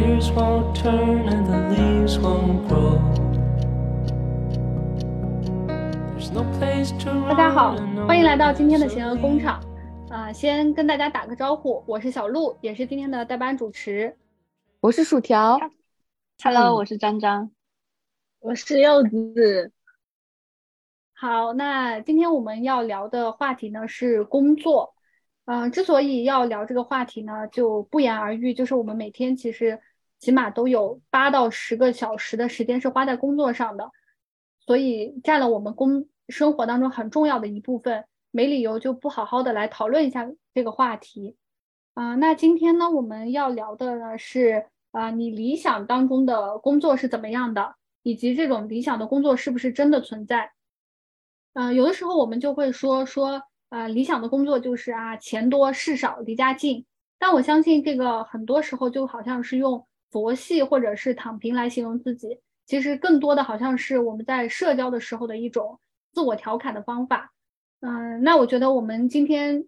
Gears won't turn and the leaves won't grow. There's no place to 大家好欢迎来到今天的邪恶工厂。啊、先跟大家打个招呼，我是小鹿，也是今天的代班主持。我是薯条，Hello，我是张张。我是柚子。好，那今天我们要聊的话题呢是工作。嗯、之所以要聊这个话题呢，就不言而喻，就是我们每天其实起码都有八到十个小时的时间是花在工作上的，所以占了我们工生活当中很重要的一部分，没理由就不好好的来讨论一下这个话题。啊、那今天呢，我们要聊的呢是啊、你理想当中的工作是怎么样的，以及这种理想的工作是不是真的存在。呃，有的时候我们就会说说，呃，理想的工作就是啊，钱多事少，离家近。但我相信这个很多时候就好像是用佛系或者是躺平来形容自己，其实更多的好像是我们在社交的时候的一种自我调侃的方法。嗯、那我觉得我们今天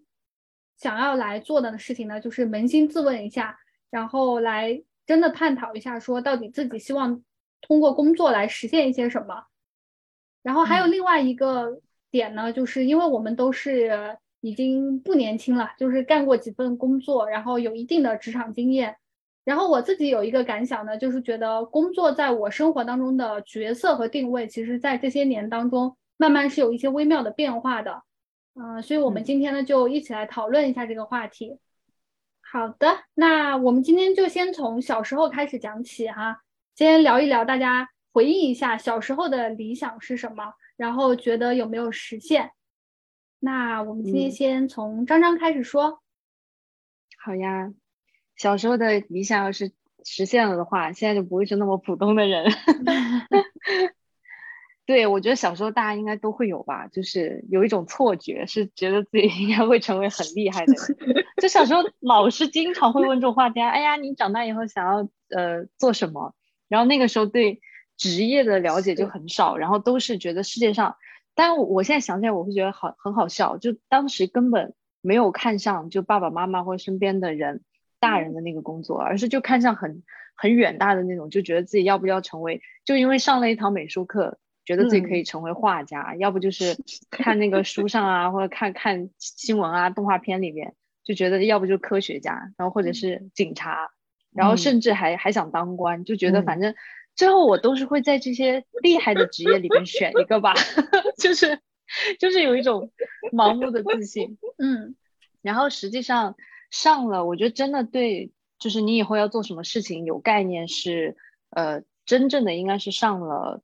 想要来做的事情呢，就是扪心自问一下，然后来真的探讨一下，说到底自己希望通过工作来实现一些什么。然后还有另外一个点呢，就是因为我们都是已经不年轻了，就是干过几份工作，然后有一定的职场经验。然后我自己有一个感想呢，就是觉得工作在我生活当中的角色和定位，其实在这些年当中慢慢是有一些微妙的变化的。嗯、所以我们今天呢就一起来讨论一下这个话题。好的，那我们今天就先从小时候开始讲起哈，先聊一聊大家回忆一下小时候的理想是什么，然后觉得有没有实现。那我们今天嗯先从张张开始说。好呀，小时候的理想要是实现了的话，现在就不会是那么普通的人。对，我觉得小时候大家应该都会有吧，就是有一种错觉，是觉得自己应该会成为很厉害的人。就小时候老师经常会问这种话题啊，哎呀，你长大以后想要呃做什么？然后那个时候对职业的了解就很少，然后都是觉得世界上，但我我现在想起来，我会觉得好很好笑，就当时根本没有看上就爸爸妈妈或身边的人大人的那个工作，而是就看上很很远大的那种，就觉得自己要不要成为，就因为上了一堂美术课，觉得自己可以成为画家，要不就是看那个书上啊，或者看看新闻啊、动画片里面，就觉得要不就是科学家，然后或者是警察，然后嗯。甚至还还想当官，就觉得嗯。反正最后我都是会在这些厉害的职业里面选一个吧，就是就是有一种盲目的自信。嗯。然后实际上上了，我觉得真的对，就是你以后要做什么事情有概念是，呃，真正的应该是上了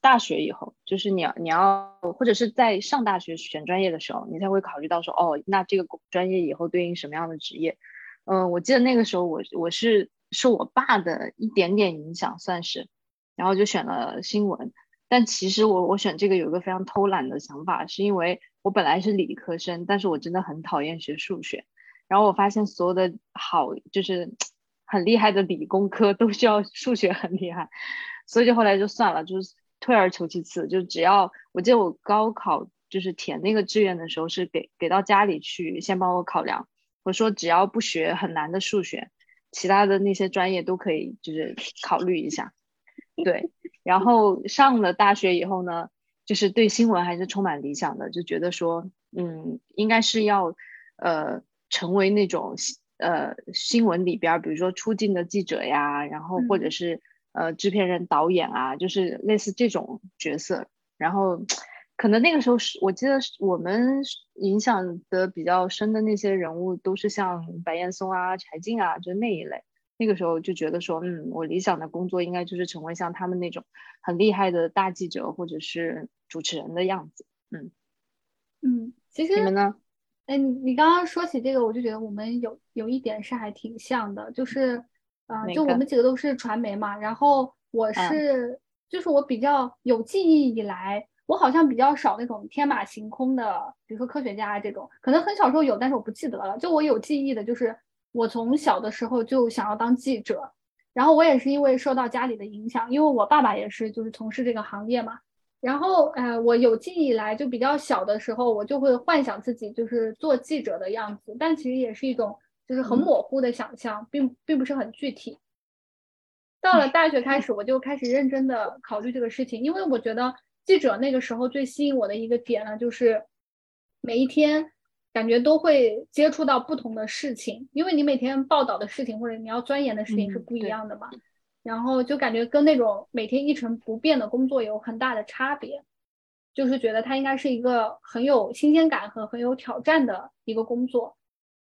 大学以后，就是你要你要或者是在上大学选专业的时候，你才会考虑到说，哦，那这个专业以后对应什么样的职业。嗯、我记得那个时候我我是受我爸的一点点影响算是，然后就选了新闻。但其实我我选这个有一个非常偷懒的想法，是因为我本来是理科生，但是我真的很讨厌学数学。然后我发现所有的好就是 很厉害的理工科都需要数学很厉害，所以就后来就算了，就是退而求其次，就只要我记得我高考就是填那个志愿的时候是给给到家里去先帮我考量，我说只要不学很难的数学，其他的那些专业都可以就是考虑一下。对，然后上了大学以后呢，就是对新闻还是充满理想的，就觉得说，嗯，应该是要呃成为那种呃新闻里边儿，比如说出镜的记者呀，然后或者嗯是呃制片人、导演啊，就是类似这种角色。然后可能那个时候是我记得是我们影响的比较深的那些人物，都是像白岩松啊、柴静啊，就那一类。那个时候就觉得说，嗯，我理想的工作应该就是成为像他们那种很厉害的大记者或者是主持人的样子。嗯嗯，其实你们呢？哎，你你刚刚说起这个，我就觉得我们有有一点是还挺像的，就是，呃，就我们几个都是传媒嘛，然后我是，就是我比较有记忆以来，我好像比较少那种天马行空的，比如说科学家这种，可能很小时候有，但是我不记得了。就我有记忆的，就是我从小的时候就想要当记者，然后我也是因为受到家里的影响，因为我爸爸也是就是从事这个行业嘛。然后，呃，我有记忆以来就比较小的时候，我就会幻想自己就是做记者的样子，但其实也是一种就是很模糊的想象，并并不是很具体。到了大学开始，我就开始认真的考虑这个事情，因为我觉得记者那个时候最吸引我的一个点呢，就是每一天感觉都会接触到不同的事情，因为你每天报道的事情或者你要钻研的事情是不一样的嘛。然后就感觉跟那种每天一成不变的工作有很大的差别，就是觉得它应该是一个很有新鲜感和很有挑战的一个工作，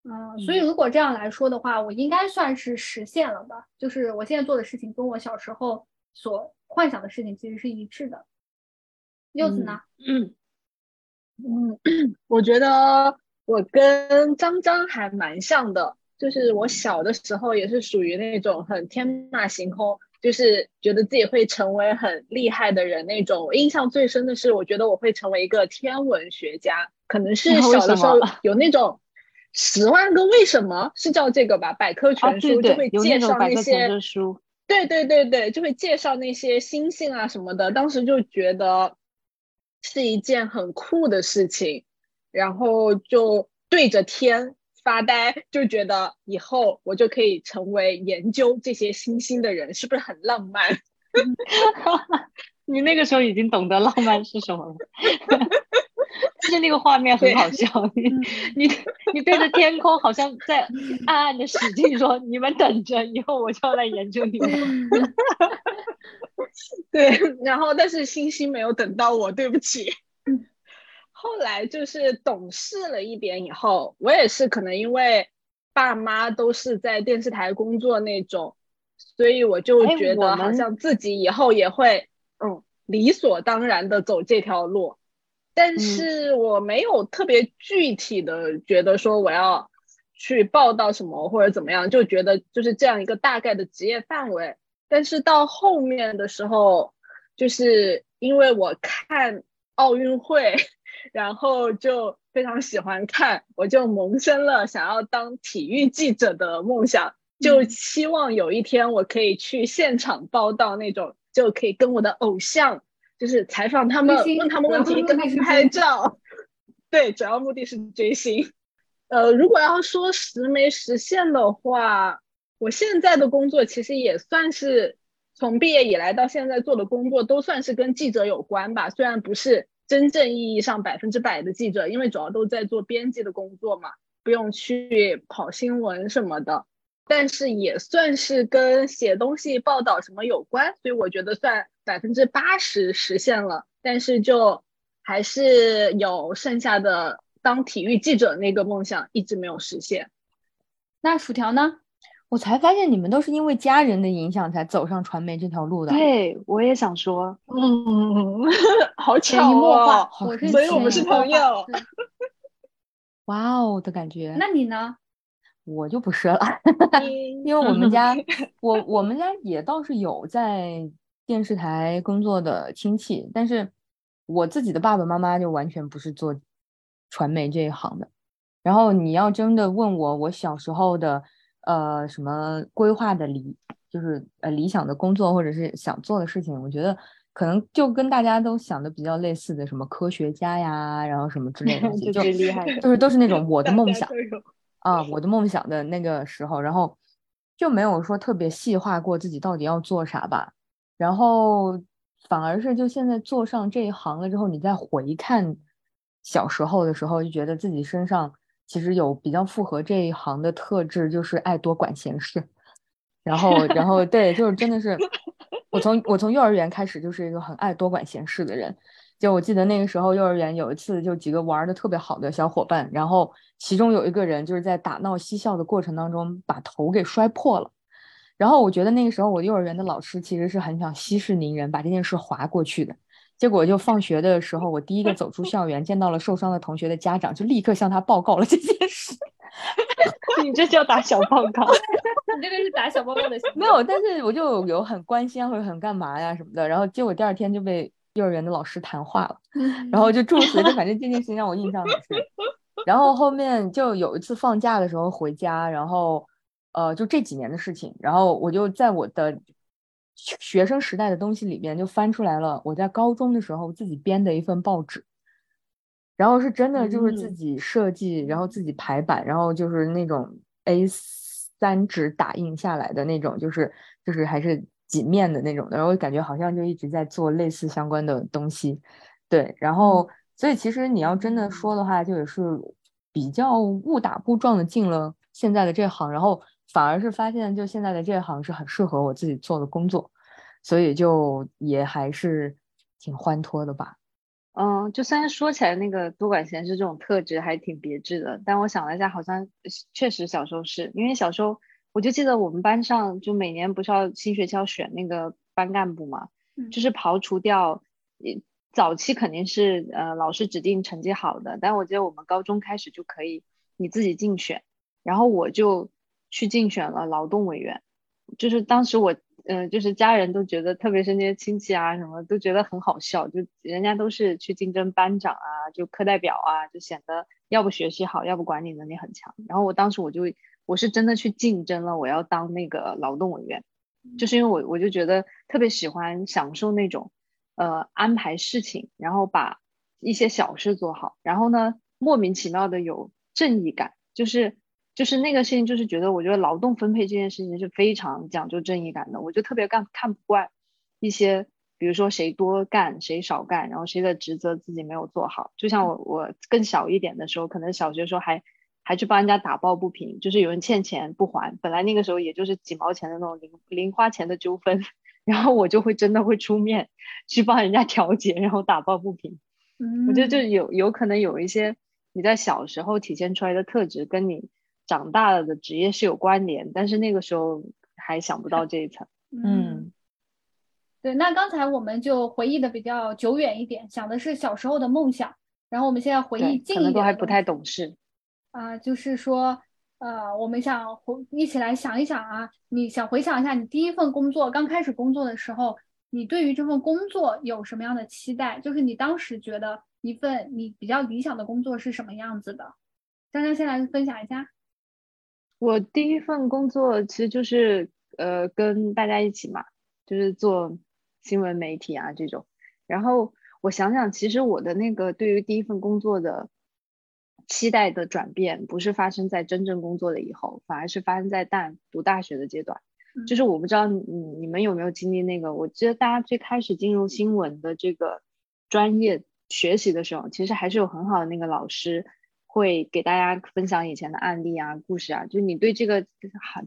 嗯，所以如果这样来说的话，我应该算是实现了吧？就是我现在做的事情跟我小时候所幻想的事情其实是一致的。柚子呢？嗯嗯，我觉得我跟张张还蛮像的。就是我小的时候也是属于那种很天马行空，就是觉得自己会成为很厉害的人那种。印象最深的是，我觉得我会成为一个天文学家，可能是 小的时候有那种十万个为什么是叫这个吧，百科全书就会介绍那些书，对对对对，就会介绍那些星星啊什么的。当时就觉得是一件很酷的事情，然后就对着天。发呆就觉得以后我就可以成为研究这些星星的人，是不是很浪漫？你那个时候已经懂得浪漫是什么了，就是那个画面很好笑。你你你对着天空，好像在暗暗的使劲说：“你们等着，以后我就要来研究你们。”对，然后但是星星没有等到我，对不起。后来就是懂事了一点以后，我也是可能因为爸妈都是在电视台工作那种，所以我就觉得好像自己以后也会嗯理所当然的走这条路，但是我没有特别具体的觉得说我要去报道什么或者怎么样，就觉得就是这样一个大概的职业范围。但是到后面的时候，就是因为我看奥运会。然后就非常喜欢看，我就萌生了想要当体育记者的梦想，就希望有一天我可以去现场报道那种，就可以跟我的偶像，就是采访他们，问他们问题，跟他们拍照。对，主要目的是追星。呃，如果要说实没实现的话，我现在的工作其实也算是从毕业以来到现在做的工作都算是跟记者有关吧，虽然不是。真正意义上百分之百的记者，因为主要都在做编辑的工作嘛，不用去跑新闻什么的，但是也算是跟写东西、报道什么有关，所以我觉得算百分之八十实现了。但是就还是有剩下的当体育记者那个梦想一直没有实现。那薯条呢？我才发现你们都是因为家人的影响才走上传媒这条路的。对，我也想说，嗯，好巧哦，所以我们是朋友。哇哦的感觉。那你呢？我就不是了，因为我们家，我我们家也倒是有在电视台工作的亲戚，但是我自己的爸爸妈妈就完全不是做传媒这一行的。然后你要真的问我，我小时候的。呃，什么规划的理，就是呃理想的工作或者是想做的事情，我觉得可能就跟大家都想的比较类似的，什么科学家呀，然后什么之类的，就厉害，就是都是那种我的梦想啊，我的梦想的那个时候，然后就没有说特别细化过自己到底要做啥吧，然后反而是就现在做上这一行了之后，你再回看小时候的时候，就觉得自己身上。其实有比较符合这一行的特质，就是爱多管闲事。然后，然后 对，就是真的是我从我从幼儿园开始就是一个很爱多管闲事的人。就我记得那个时候，幼儿园有一次，就几个玩的特别好的小伙伴，然后其中有一个人就是在打闹嬉笑的过程当中把头给摔破了。然后我觉得那个时候我幼儿园的老师其实是很想息事宁人，把这件事划过去的。结果就放学的时候，我第一个走出校园，见到了受伤的同学的家长，就立刻向他报告了这件事。你这叫打小报告？你这个是打小报告的？没有，但是我就有很关心或者很干嘛呀什么的，然后结果第二天就被幼儿园的老师谈话了，然后就诸如此类，反正这件事情让我印象很深。然后后面就有一次放假的时候回家，然后呃，就这几年的事情，然后我就在我的学生时代的东西里边就翻出来了，我在高中的时候自己编的一份报纸。然后是真的，就是自己设计，然后自己排版，然后就是那种 A 三纸打印下来的那种，就是就是还是几面的那种的。然后感觉好像就一直在做类似相关的东西，对。然后所以其实你要真的说的话，就也是比较误打误撞的进了现在的这行，然后反而是发现就现在的这行是很适合我自己做的工作，所以就也还是挺欢脱的吧。嗯，就虽然说起来那个多管闲事这种特质还挺别致的，但我想了一下，好像确实小时候是因为小时候我就记得我们班上就每年不是要新学期要选那个班干部嘛，就是刨除掉，早期肯定是呃老师指定成绩好的，但我记得我们高中开始就可以你自己竞选，然后我就去竞选了劳动委员，就是当时我。嗯，就是家人都觉得，特别是那些亲戚啊，什么都觉得很好笑。就人家都是去竞争班长啊，就课代表啊，就显得要不学习好，要不管理能力很强。然后我当时我就我是真的去竞争了，我要当那个劳动委员，就是因为我我就觉得特别喜欢享受那种呃安排事情，然后把一些小事做好，然后呢莫名其妙的有正义感，就是。就是那个事情，就是觉得，我觉得劳动分配这件事情是非常讲究正义感的。我就特别干看不惯一些，比如说谁多干谁少干，然后谁的职责自己没有做好。就像我我更小一点的时候，可能小学时候还还去帮人家打抱不平，就是有人欠钱不还，本来那个时候也就是几毛钱的那种零零花钱的纠纷，然后我就会真的会出面去帮人家调解，然后打抱不平。嗯，我觉得就有有可能有一些你在小时候体现出来的特质跟你。长大了的职业是有关联，但是那个时候还想不到这一层。嗯，对。那刚才我们就回忆的比较久远一点，想的是小时候的梦想。然后我们现在回忆近一点，可能都还不太懂事。啊，就是说，呃，我们想回一起来想一想啊，你想回想一下你第一份工作刚开始工作的时候，你对于这份工作有什么样的期待？就是你当时觉得一份你比较理想的工作是什么样子的？张张先来分享一下。我第一份工作其实就是呃跟大家一起嘛，就是做新闻媒体啊这种。然后我想想，其实我的那个对于第一份工作的期待的转变，不是发生在真正工作了以后，反而是发生在大读大学的阶段。就是我不知道你你们有没有经历那个？我记得大家最开始进入新闻的这个专业学习的时候，其实还是有很好的那个老师。会给大家分享以前的案例啊、故事啊，就你对这个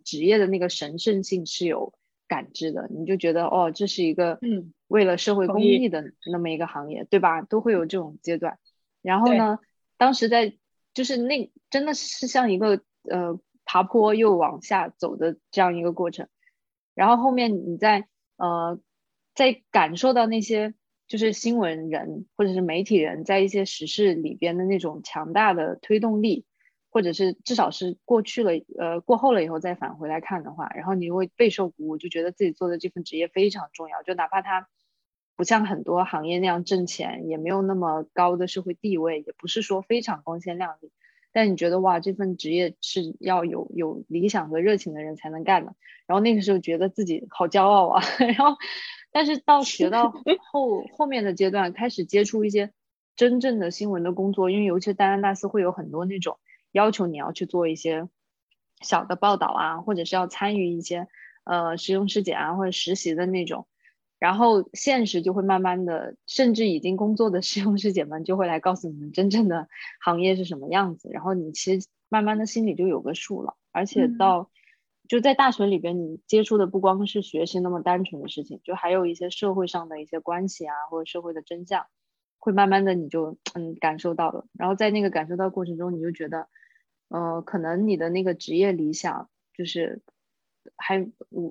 职业的那个神圣性是有感知的，你就觉得哦，这是一个嗯，为了社会公益的那么一个行业，对吧？都会有这种阶段。然后呢，当时在就是那真的是像一个呃爬坡又往下走的这样一个过程。然后后面你在呃在感受到那些。就是新闻人或者是媒体人在一些时事里边的那种强大的推动力，或者是至少是过去了呃过后了以后再返回来看的话，然后你会备受鼓舞，就觉得自己做的这份职业非常重要。就哪怕它不像很多行业那样挣钱，也没有那么高的社会地位，也不是说非常光鲜亮丽，但你觉得哇，这份职业是要有有理想和热情的人才能干的。然后那个时候觉得自己好骄傲啊，然后。但是到学到 后后面的阶段，开始接触一些真正的新闻的工作，因为尤其大三大四会有很多那种要求你要去做一些小的报道啊，或者是要参与一些呃实用师姐啊或者实习的那种，然后现实就会慢慢的，甚至已经工作的师兄师姐们就会来告诉你们真正的行业是什么样子，然后你其实慢慢的心里就有个数了，而且到。就在大学里边，你接触的不光是学习那么单纯的事情，就还有一些社会上的一些关系啊，或者社会的真相，会慢慢的你就嗯感受到了。然后在那个感受到过程中，你就觉得，呃，可能你的那个职业理想就是还，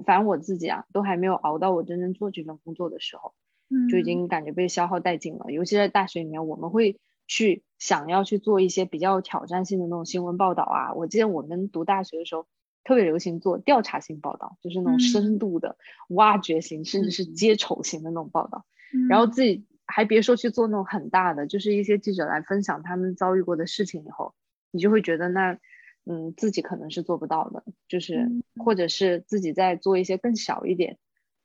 反正我自己啊，都还没有熬到我真正做这份工作的时候。就已经感觉被消耗殆尽了。尤其在大学里面，我们会去想要去做一些比较挑战性的那种新闻报道啊。我记得我们读大学的时候，特别流行做调查性报道，就是那种深度的挖掘型，甚至是揭丑型的那种报道。然后自己还别说去做那种很大的，就是一些记者来分享他们遭遇过的事情以后，你就会觉得那。嗯，自己可能是做不到的，就是或者是自己在做一些更小一点。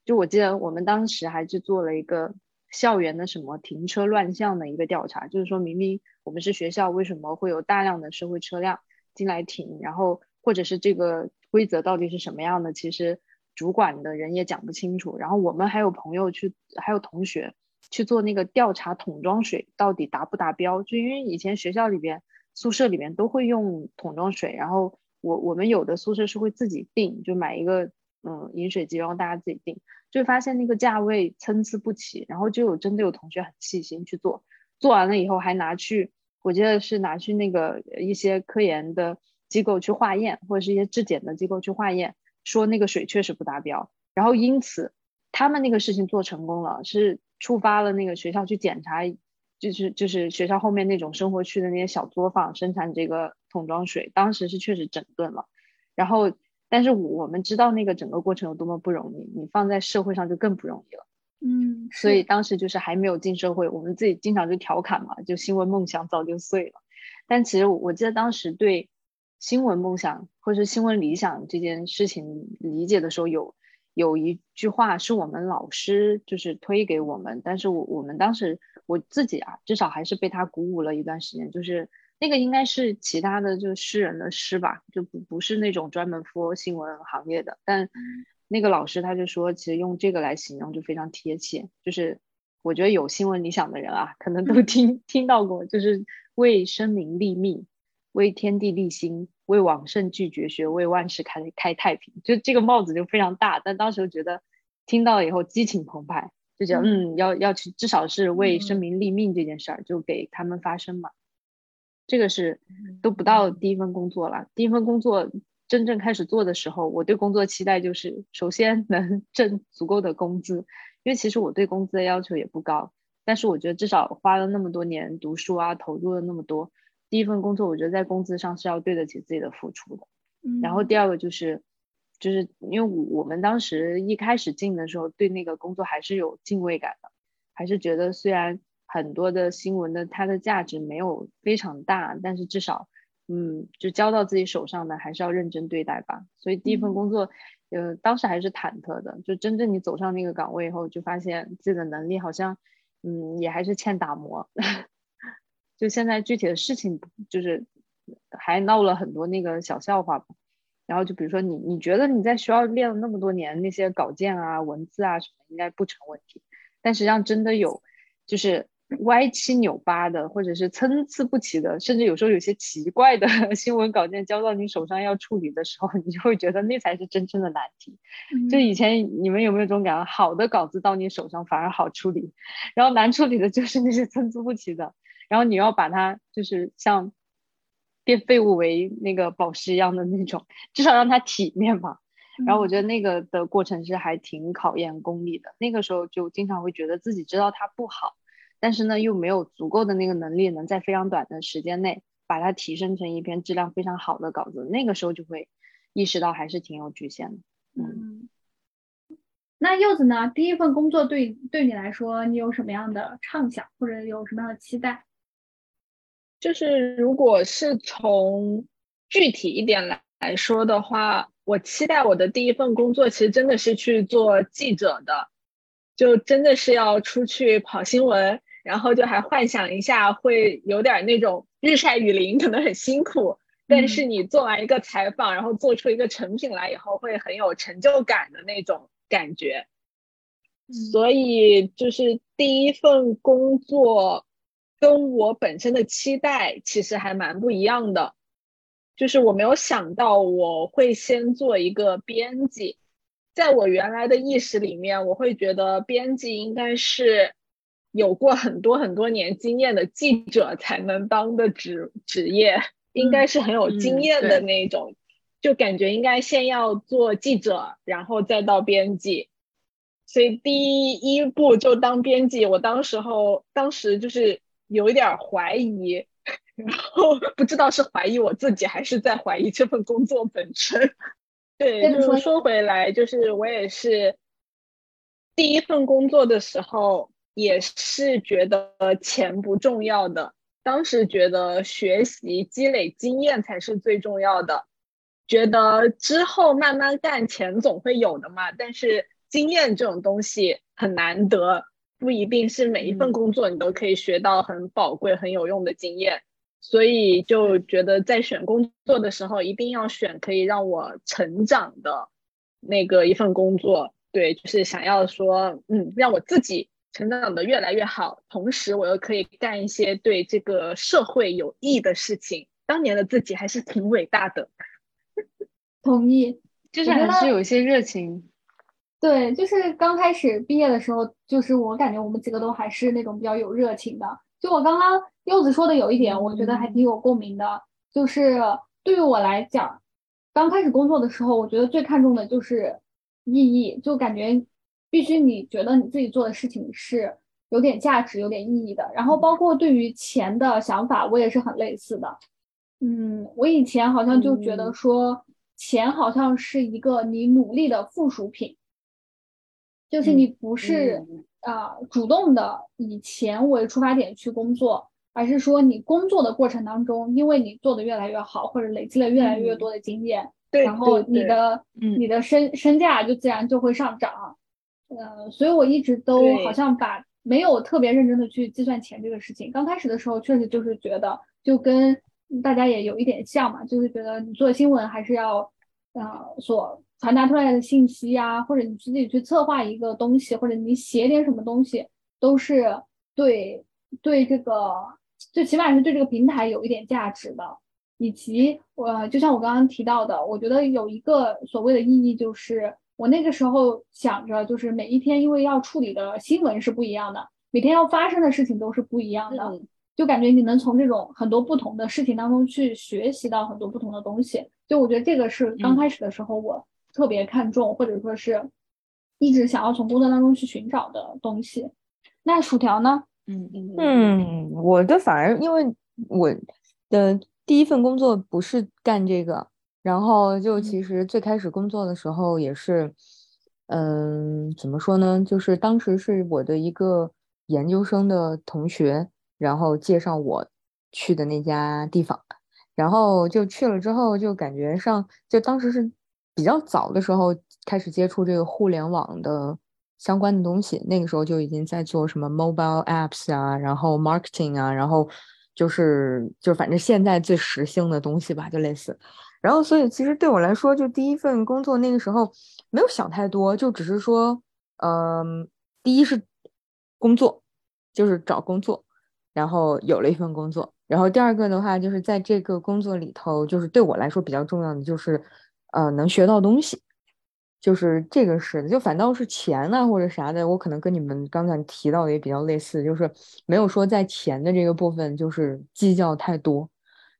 就我记得我们当时还去做了一个校园的什么停车乱象的一个调查，就是说明明我们是学校，为什么会有大量的社会车辆进来停？然后或者是这个规则到底是什么样的？其实主管的人也讲不清楚。然后我们还有朋友去，还有同学去做那个调查，桶装水到底达不达标？就因为以前学校里边。宿舍里面都会用桶装水，然后我我们有的宿舍是会自己订，就买一个嗯饮水机，然后大家自己订，就发现那个价位参差不齐，然后就有真的有同学很细心去做，做完了以后还拿去，我记得是拿去那个一些科研的机构去化验，或者是一些质检的机构去化验，说那个水确实不达标，然后因此他们那个事情做成功了，是触发了那个学校去检查。就是就是学校后面那种生活区的那些小作坊生产这个桶装水，当时是确实整顿了，然后但是我们知道那个整个过程有多么不容易，你放在社会上就更不容易了。嗯，所以当时就是还没有进社会，我们自己经常就调侃嘛，就新闻梦想早就碎了。但其实我记得当时对新闻梦想或是新闻理想这件事情理解的时候，有有一句话是我们老师就是推给我们，但是我我们当时。我自己啊，至少还是被他鼓舞了一段时间。就是那个应该是其他的，就诗人的诗吧，就不不是那种专门 for 新闻行业的。但那个老师他就说，其实用这个来形容就非常贴切。就是我觉得有新闻理想的人啊，可能都听听到过，就是为生民立命，为天地立心，为往圣继绝学，为万世开开太平。就这个帽子就非常大，但当时觉得听到以后激情澎湃。就讲嗯，要要去，至少是为生民立命这件事儿，就给他们发声嘛。这个是都不到第一份工作了，第一份工作真正开始做的时候，我对工作期待就是首先能 挣足够的工资，因为其实我对工资的要求也不高，但是我觉得至少花了那么多年读书啊，投入了那么多，第一份工作我觉得在工资上是要对得起自己的付出的。然后第二个就是。就是因为我们当时一开始进的时候，对那个工作还是有敬畏感的，还是觉得虽然很多的新闻的它的价值没有非常大，但是至少，嗯，就交到自己手上的还是要认真对待吧。所以第一份工作，呃，当时还是忐忑的。就真正你走上那个岗位以后，就发现自己的能力好像，嗯，也还是欠打磨。就现在具体的事情，就是还闹了很多那个小笑话吧。然后就比如说你，你觉得你在学校练了那么多年那些稿件啊、文字啊什么，应该不成问题。但实际上真的有，就是歪七扭八的，或者是参差不齐的，甚至有时候有些奇怪的 新闻稿件交到你手上要处理的时候，你就会觉得那才是真正的难题。就以前你们有没有这种感觉？好的稿子到你手上反而好处理，然后难处理的就是那些参差不齐的，然后你要把它就是像。变废物为那个宝石一样的那种，至少让它体面吧。然后我觉得那个的过程是还挺考验功力的。那个时候就经常会觉得自己知道它不好，但是呢又没有足够的那个能力，能在非常短的时间内把它提升成一篇质量非常好的稿子。那个时候就会意识到还是挺有局限的。嗯，那柚子呢？第一份工作对对你来说，你有什么样的畅想或者有什么样的期待？就是如果是从具体一点来来说的话，我期待我的第一份工作其实真的是去做记者的，就真的是要出去跑新闻，然后就还幻想一下会有点那种日晒雨淋，可能很辛苦，但是你做完一个采访，然后做出一个成品来以后，会很有成就感的那种感觉。所以就是第一份工作。跟我本身的期待其实还蛮不一样的，就是我没有想到我会先做一个编辑，在我原来的意识里面，我会觉得编辑应该是有过很多很多年经验的记者才能当的职职业，应该是很有经验的那种，就感觉应该先要做记者，然后再到编辑。所以第一步就当编辑，我当时候当时就是有一点怀疑，然后不知道是怀疑我自己还是在怀疑这份工作本身。对，就是说回来，就是我也是第一份工作的时候，也是觉得钱不重要的。当时觉得学习积累经验才是最重要的，觉得之后慢慢干，钱总会有的嘛。但是经验这种东西很难得，不一定是每一份工作你都可以学到很宝贵、很有用的经验。所以就觉得在选工作的时候，一定要选可以让我成长的那个一份工作。对，就是想要说，嗯，让我自己成长的越来越好，同时我又可以干一些对这个社会有益的事情。当年的自己还是挺伟大的。同意，就是还是有一些热情。对，就是刚开始毕业的时候，就是我感觉我们几个都还是那种比较有热情的。就我刚刚柚子说的有一点，我觉得还挺有共鸣的。就是对于我来讲，刚开始工作的时候，我觉得最看重的就是意义，就感觉必须你觉得你自己做的事情是有点价值、有点意义的。然后包括对于钱的想法，我也是很类似的。嗯，我以前好像就觉得说，钱好像是一个你努力的附属品，就是你不是。啊，主动的以钱为出发点去工作，而是说你工作的过程当中，因为你做的越来越好，或者累积了越来越多的经验，对然后你的你的身身价就自然就会上涨。呃，所以我一直都好像把没有特别认真的去计算钱这个事情。刚开始的时候，确实就是觉得就跟大家也有一点像嘛，就是觉得你做新闻还是要呃所。传达出来的信息呀，或者你自己去策划一个东西，或者你写点什么东西，都是对对这个，最起码是对这个平台有一点价值的。以及我就像我刚刚提到的，我觉得有一个所谓的意义，就是我那个时候想着，就是每一天因为要处理的新闻是不一样的，每天要发生的事情都是不一样的，就感觉你能从这种很多不同的事情当中去学习到很多不同的东西。就我觉得这个是刚开始的时候我。特别看重，或者说是一直想要从工作当中去寻找的东西。那薯条呢？嗯嗯嗯，我的反而因为我的第一份工作不是干这个，然后就其实最开始工作的时候也是，嗯，怎么说呢？就是当时是我的一个研究生的同学，然后介绍我去的那家地方，然后就去了之后就感觉上，就当时是。比较早的时候开始接触这个互联网的相关的东西，那个时候就已经在做什么 mobile apps 啊，然后 marketing 啊，然后就是就反正现在最时兴的东西吧，就类似。然后所以其实对我来说，就第一份工作那个时候没有想太多，就只是说，嗯，第一是工作，就是找工作，然后有了一份工作。然后第二个的话，就是在这个工作里头，就是对我来说比较重要的就是。呃，能学到东西，就是这个是的，就反倒是钱呢或者啥的，我可能跟你们刚才提到的也比较类似，就是没有说在钱的这个部分就是计较太多，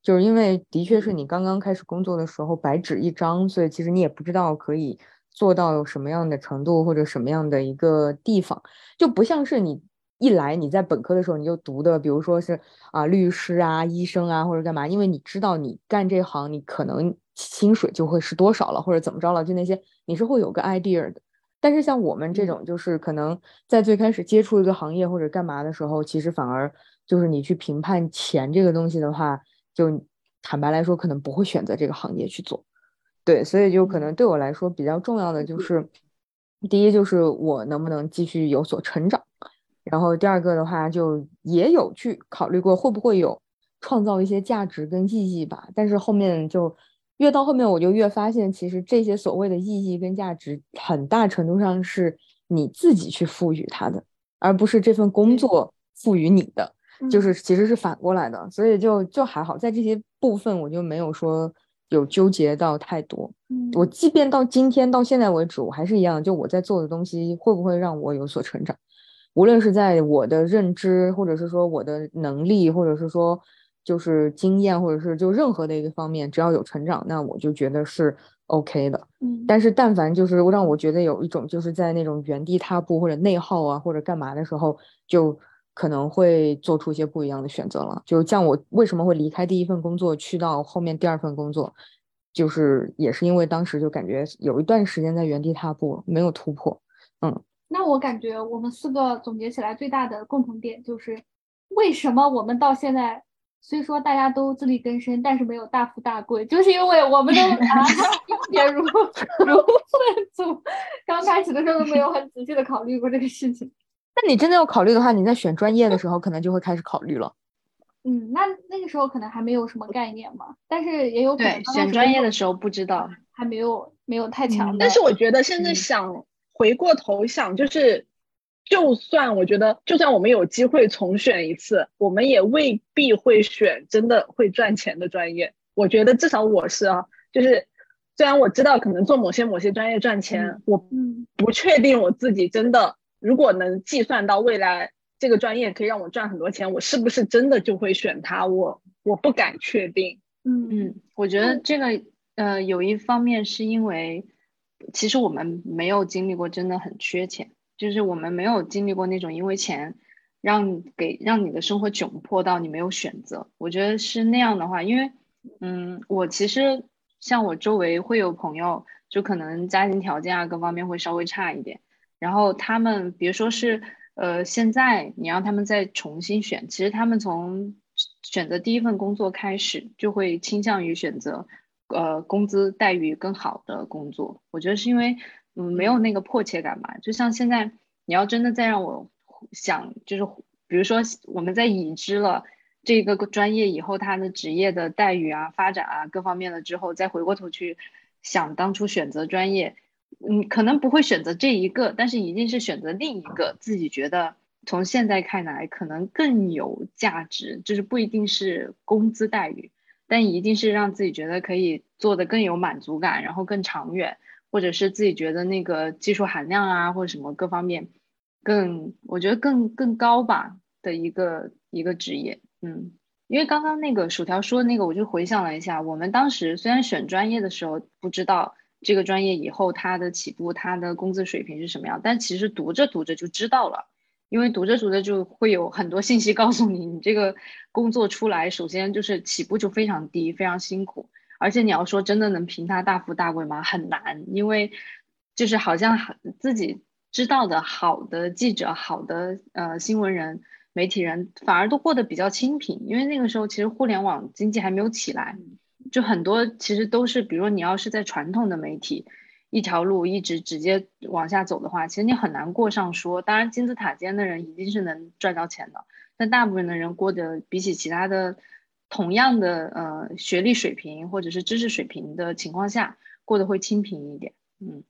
就是因为的确是你刚刚开始工作的时候白纸一张，所以其实你也不知道可以做到什么样的程度或者什么样的一个地方，就不像是你一来你在本科的时候你就读的，比如说是啊律师啊、医生啊或者干嘛，因为你知道你干这行你可能。薪水就会是多少了，或者怎么着了？就那些你是会有个 idea 的。但是像我们这种，就是可能在最开始接触一个行业或者干嘛的时候，其实反而就是你去评判钱这个东西的话，就坦白来说，可能不会选择这个行业去做。对，所以就可能对我来说比较重要的就是，第一就是我能不能继续有所成长，然后第二个的话就也有去考虑过会不会有创造一些价值跟意义吧。但是后面就。越到后面，我就越发现，其实这些所谓的意义跟价值，很大程度上是你自己去赋予它的，而不是这份工作赋予你的，就是其实是反过来的。所以就就还好，在这些部分我就没有说有纠结到太多。我即便到今天到现在为止，我还是一样，就我在做的东西会不会让我有所成长，无论是在我的认知，或者是说我的能力，或者是说。就是经验或者是就任何的一个方面，只要有成长，那我就觉得是 OK 的。嗯，但是但凡就是让我觉得有一种就是在那种原地踏步或者内耗啊或者干嘛的时候，就可能会做出一些不一样的选择了。就像我为什么会离开第一份工作去到后面第二份工作，就是也是因为当时就感觉有一段时间在原地踏步，没有突破。嗯，那我感觉我们四个总结起来最大的共同点就是，为什么我们到现在。虽说大家都自力更生，但是没有大富大贵，就是因为我们都啊，也如如粪土。刚开始的时候都没有很仔细的考虑过这个事情。那你真的要考虑的话，你在选专业的时候可能就会开始考虑了。嗯，那那个时候可能还没有什么概念嘛，但是也有可能选专业的时候不知道，还没有没有太强。但是我觉得现在想回过头想，就是。就算我觉得，就算我们有机会重选一次，我们也未必会选真的会赚钱的专业。我觉得至少我是啊，就是虽然我知道可能做某些某些专业赚钱，我不确定我自己真的如果能计算到未来这个专业可以让我赚很多钱，我是不是真的就会选它？我我不敢确定。嗯嗯，我觉得这个呃有一方面是因为其实我们没有经历过真的很缺钱。就是我们没有经历过那种因为钱让给让你的生活窘迫到你没有选择。我觉得是那样的话，因为嗯，我其实像我周围会有朋友，就可能家庭条件啊各方面会稍微差一点，然后他们别说是呃现在你让他们再重新选，其实他们从选择第一份工作开始就会倾向于选择呃工资待遇更好的工作。我觉得是因为。嗯，没有那个迫切感吧？就像现在，你要真的再让我想，就是比如说我们在已知了这个专业以后，他的职业的待遇啊、发展啊各方面了之后，再回过头去想当初选择专业，嗯，可能不会选择这一个，但是一定是选择另一个自己觉得从现在看来可能更有价值，就是不一定是工资待遇，但一定是让自己觉得可以做的更有满足感，然后更长远。或者是自己觉得那个技术含量啊，或者什么各方面更，我觉得更更高吧的一个一个职业，嗯，因为刚刚那个薯条说的那个，我就回想了一下，我们当时虽然选专业的时候不知道这个专业以后它的起步、它的工资水平是什么样，但其实读着读着就知道了，因为读着读着就会有很多信息告诉你，你这个工作出来，首先就是起步就非常低，非常辛苦。而且你要说真的能凭他大富大贵吗？很难，因为就是好像自己知道的好的记者、好的呃新闻人、媒体人，反而都过得比较清贫。因为那个时候其实互联网经济还没有起来，就很多其实都是，比如说你要是在传统的媒体一条路一直直接往下走的话，其实你很难过上说。当然金字塔尖的人一定是能赚到钱的，但大部分的人过得比起其他的。同样的呃学历水平或者是知识水平的情况下，过得会清贫一点，嗯，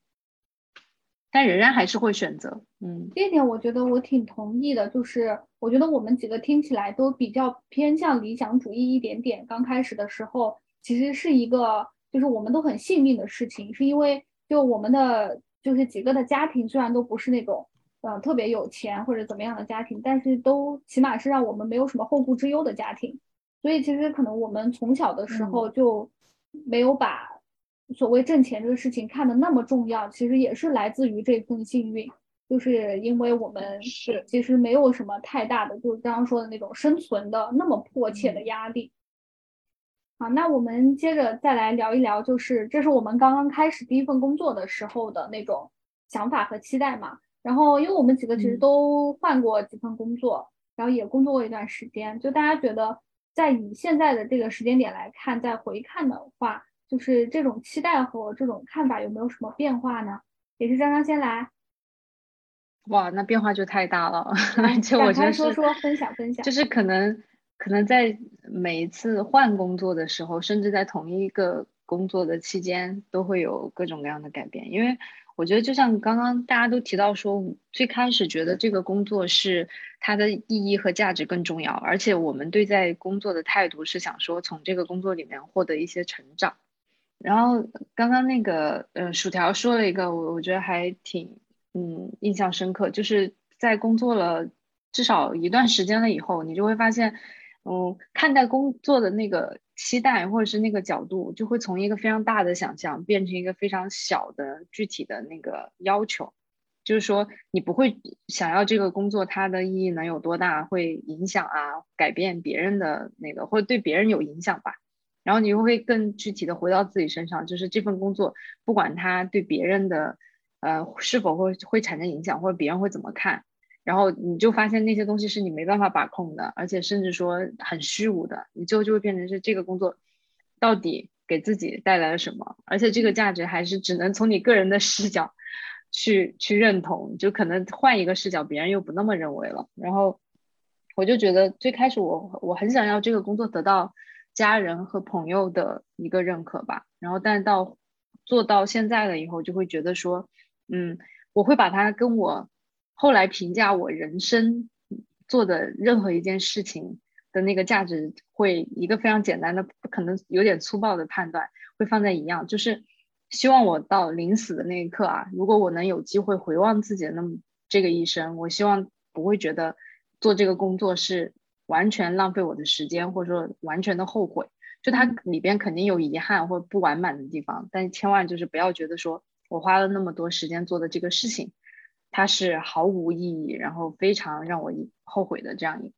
但仍然还是会选择，嗯，这一点我觉得我挺同意的，就是我觉得我们几个听起来都比较偏向理想主义一点点。刚开始的时候，其实是一个就是我们都很幸运的事情，是因为就我们的就是几个的家庭虽然都不是那种呃特别有钱或者怎么样的家庭，但是都起码是让我们没有什么后顾之忧的家庭。所以其实可能我们从小的时候就没有把所谓挣钱这个事情看得那么重要，其实也是来自于这份幸运，就是因为我们是其实没有什么太大的，就是刚刚说的那种生存的那么迫切的压力。好，那我们接着再来聊一聊，就是这是我们刚刚开始第一份工作的时候的那种想法和期待嘛。然后因为我们几个其实都换过几份工作，然后也工作过一段时间，就大家觉得。在以现在的这个时间点来看，再回看的话，就是这种期待和这种看法有没有什么变化呢？也是张张先来。哇，那变化就太大了，而且我觉得说说分享分享，就是可能可能在每一次换工作的时候，甚至在同一个工作的期间，都会有各种各样的改变，因为。我觉得就像刚刚大家都提到说，最开始觉得这个工作是它的意义和价值更重要，而且我们对待工作的态度是想说从这个工作里面获得一些成长。然后刚刚那个呃薯条说了一个我我觉得还挺嗯印象深刻，就是在工作了至少一段时间了以后，你就会发现，嗯，看待工作的那个期待或者是那个角度，就会从一个非常大的想象变成一个非常小的具体的那个要求。就是说，你不会想要这个工作它的意义能有多大，会影响啊，改变别人的那个，或者对别人有影响吧。然后你又会更具体的回到自己身上，就是这份工作，不管它对别人的，呃，是否会会产生影响，或者别人会怎么看。然后你就发现那些东西是你没办法把控的，而且甚至说很虚无的，你最后就会变成是这个工作到底给自己带来了什么，而且这个价值还是只能从你个人的视角去去认同，就可能换一个视角，别人又不那么认为了。然后我就觉得最开始我我很想要这个工作得到家人和朋友的一个认可吧，然后但到做到现在了以后，就会觉得说，嗯，我会把它跟我。后来评价我人生做的任何一件事情的那个价值，会一个非常简单的，可能有点粗暴的判断，会放在一样，就是希望我到临死的那一刻啊，如果我能有机会回望自己的那么这个一生，我希望不会觉得做这个工作是完全浪费我的时间，或者说完全的后悔。就它里边肯定有遗憾或不完满的地方，但千万就是不要觉得说我花了那么多时间做的这个事情。它是毫无意义，然后非常让我后悔的这样一，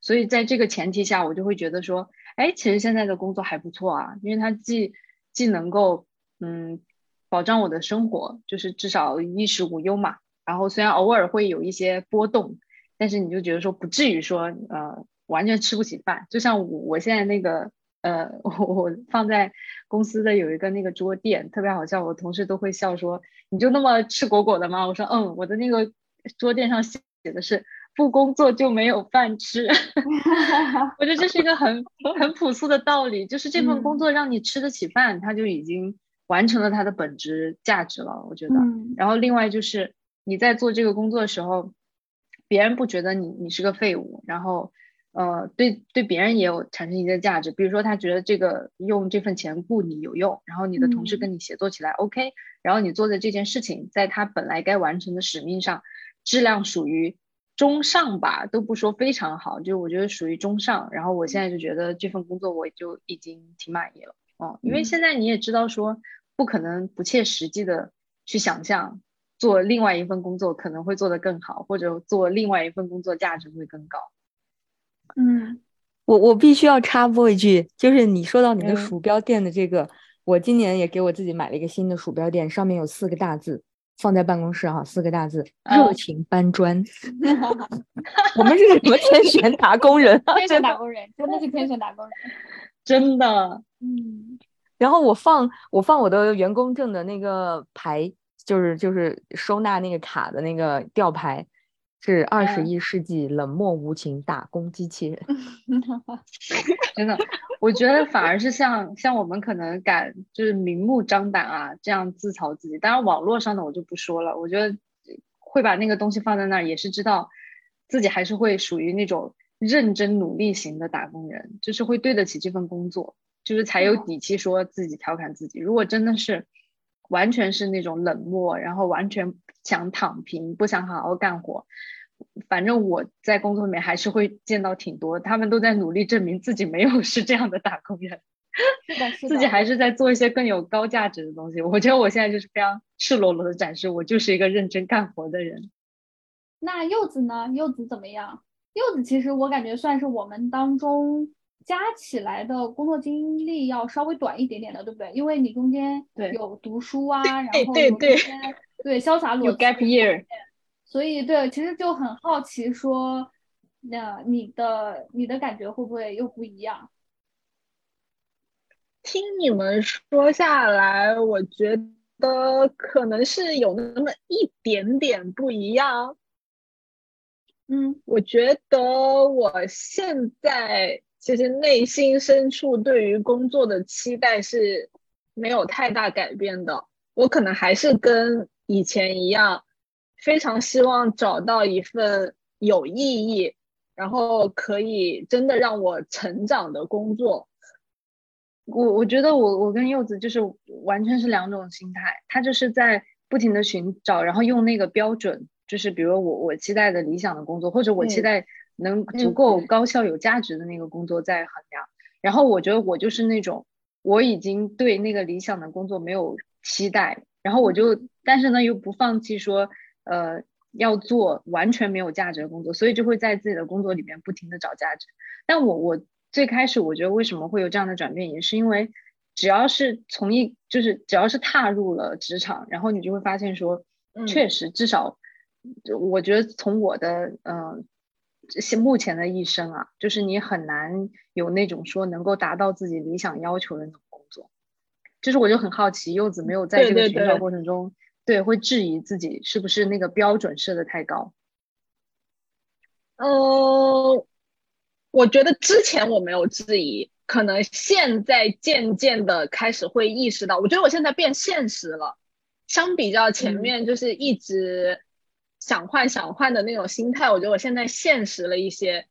所以在这个前提下，我就会觉得说，哎，其实现在的工作还不错啊，因为它既既能够嗯保障我的生活，就是至少衣食无忧嘛。然后虽然偶尔会有一些波动，但是你就觉得说不至于说呃完全吃不起饭。就像我我现在那个。呃，我放在公司的有一个那个桌垫，特别好笑。我同事都会笑说：“你就那么赤果果的吗？”我说：“嗯，我的那个桌垫上写的是‘不工作就没有饭吃 ’。”我觉得这是一个很 很朴素的道理，就是这份工作让你吃得起饭，它就已经完成了它的本质价值了。我觉得。然后另外就是你在做这个工作的时候，别人不觉得你你是个废物，然后。呃，对对，别人也有产生一些价值，比如说他觉得这个用这份钱雇你有用，然后你的同事跟你协作起来 OK，然后你做的这件事情，在他本来该完成的使命上，质量属于中上吧，都不说非常好，就我觉得属于中上。然后我现在就觉得这份工作我就已经挺满意了，哦，因为现在你也知道说，不可能不切实际的去想象做另外一份工作可能会做得更好，或者做另外一份工作价值会更高。嗯，我我必须要插播一句，就是你说到你的鼠标垫的这个，我今年也给我自己买了一个新的鼠标垫，上面有四个大字，放在办公室哈，四个大字，热情搬砖。我们是什么天选打工人？天选打工人，真的是天选打工人，真的。嗯，然后我放我放我的员工证的那个牌，就是就是收纳那个卡的那个吊牌。是二十一世纪冷漠无情打工机器人，真的，我觉得反而是像像我们可能敢就是明目张胆啊这样自嘲自己，当然网络上的我就不说了。我觉得会把那个东西放在那儿，也是知道自己还是会属于那种认真努力型的打工人，就是会对得起这份工作，就是才有底气说自己调侃自己。如果真的是完全是那种冷漠，然后完全想躺平，不想好好干活。反正我在工作里面还是会见到挺多，他们都在努力证明自己没有是这样的打工人，是的，是的，自己还是在做一些更有高价值的东西。我觉得我现在就是非常赤裸裸的展示，我就是一个认真干活的人。那柚子呢？柚子怎么样？柚子其实我感觉算是我们当中加起来的工作经历要稍微短一点点的，对不对？因为你中间有读书啊，然后对对对潇洒裸有 gap year。所以，对，其实就很好奇，说，那你的你的感觉会不会又不一样？听你们说下来，我觉得可能是有那么一点点不一样。嗯，我觉得我现在其实内心深处对于工作的期待是没有太大改变的，我可能还是跟以前一样。非常希望找到一份有意义，然后可以真的让我成长的工作。我我觉得我我跟柚子就是完全是两种心态，他就是在不停的寻找，然后用那个标准，就是比如我我期待的理想的工作，或者我期待能足够高效、有价值的那个工作在衡量。然后我觉得我就是那种，我已经对那个理想的工作没有期待，然后我就，但是呢又不放弃说，呃，要做完全没有价值的工作，所以就会在自己的工作里面不停的找价值。但我我最开始我觉得为什么会有这样的转变，也是因为只要是从一就是只要是踏入了职场，然后你就会发现说，确实至少，我觉得从我的嗯。现目前的一生啊，就是你很难有那种说能够达到自己理想要求的那种工作。就是我就很好奇，柚子没有在这个寻找过程中，对会质疑自己是不是那个标准设的太高？呃，我觉得之前我没有质疑，可能现在渐渐的开始会意识到。我觉得我现在变现实了，相比较前面就是一直。想换想换的那种心态，我觉得我现在现实了一些，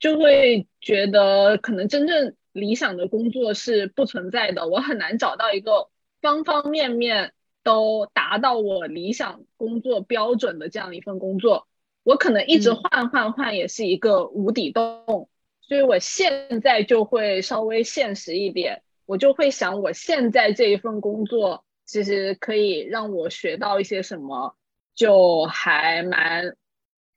就会觉得可能真正理想的工作是不存在的。我很难找到一个方方面面都达到我理想工作标准的这样一份工作。我可能一直换换换也是一个无底洞，所以我现在就会稍微现实一点，我就会想我现在这一份工作其实可以让我学到一些什么。就还蛮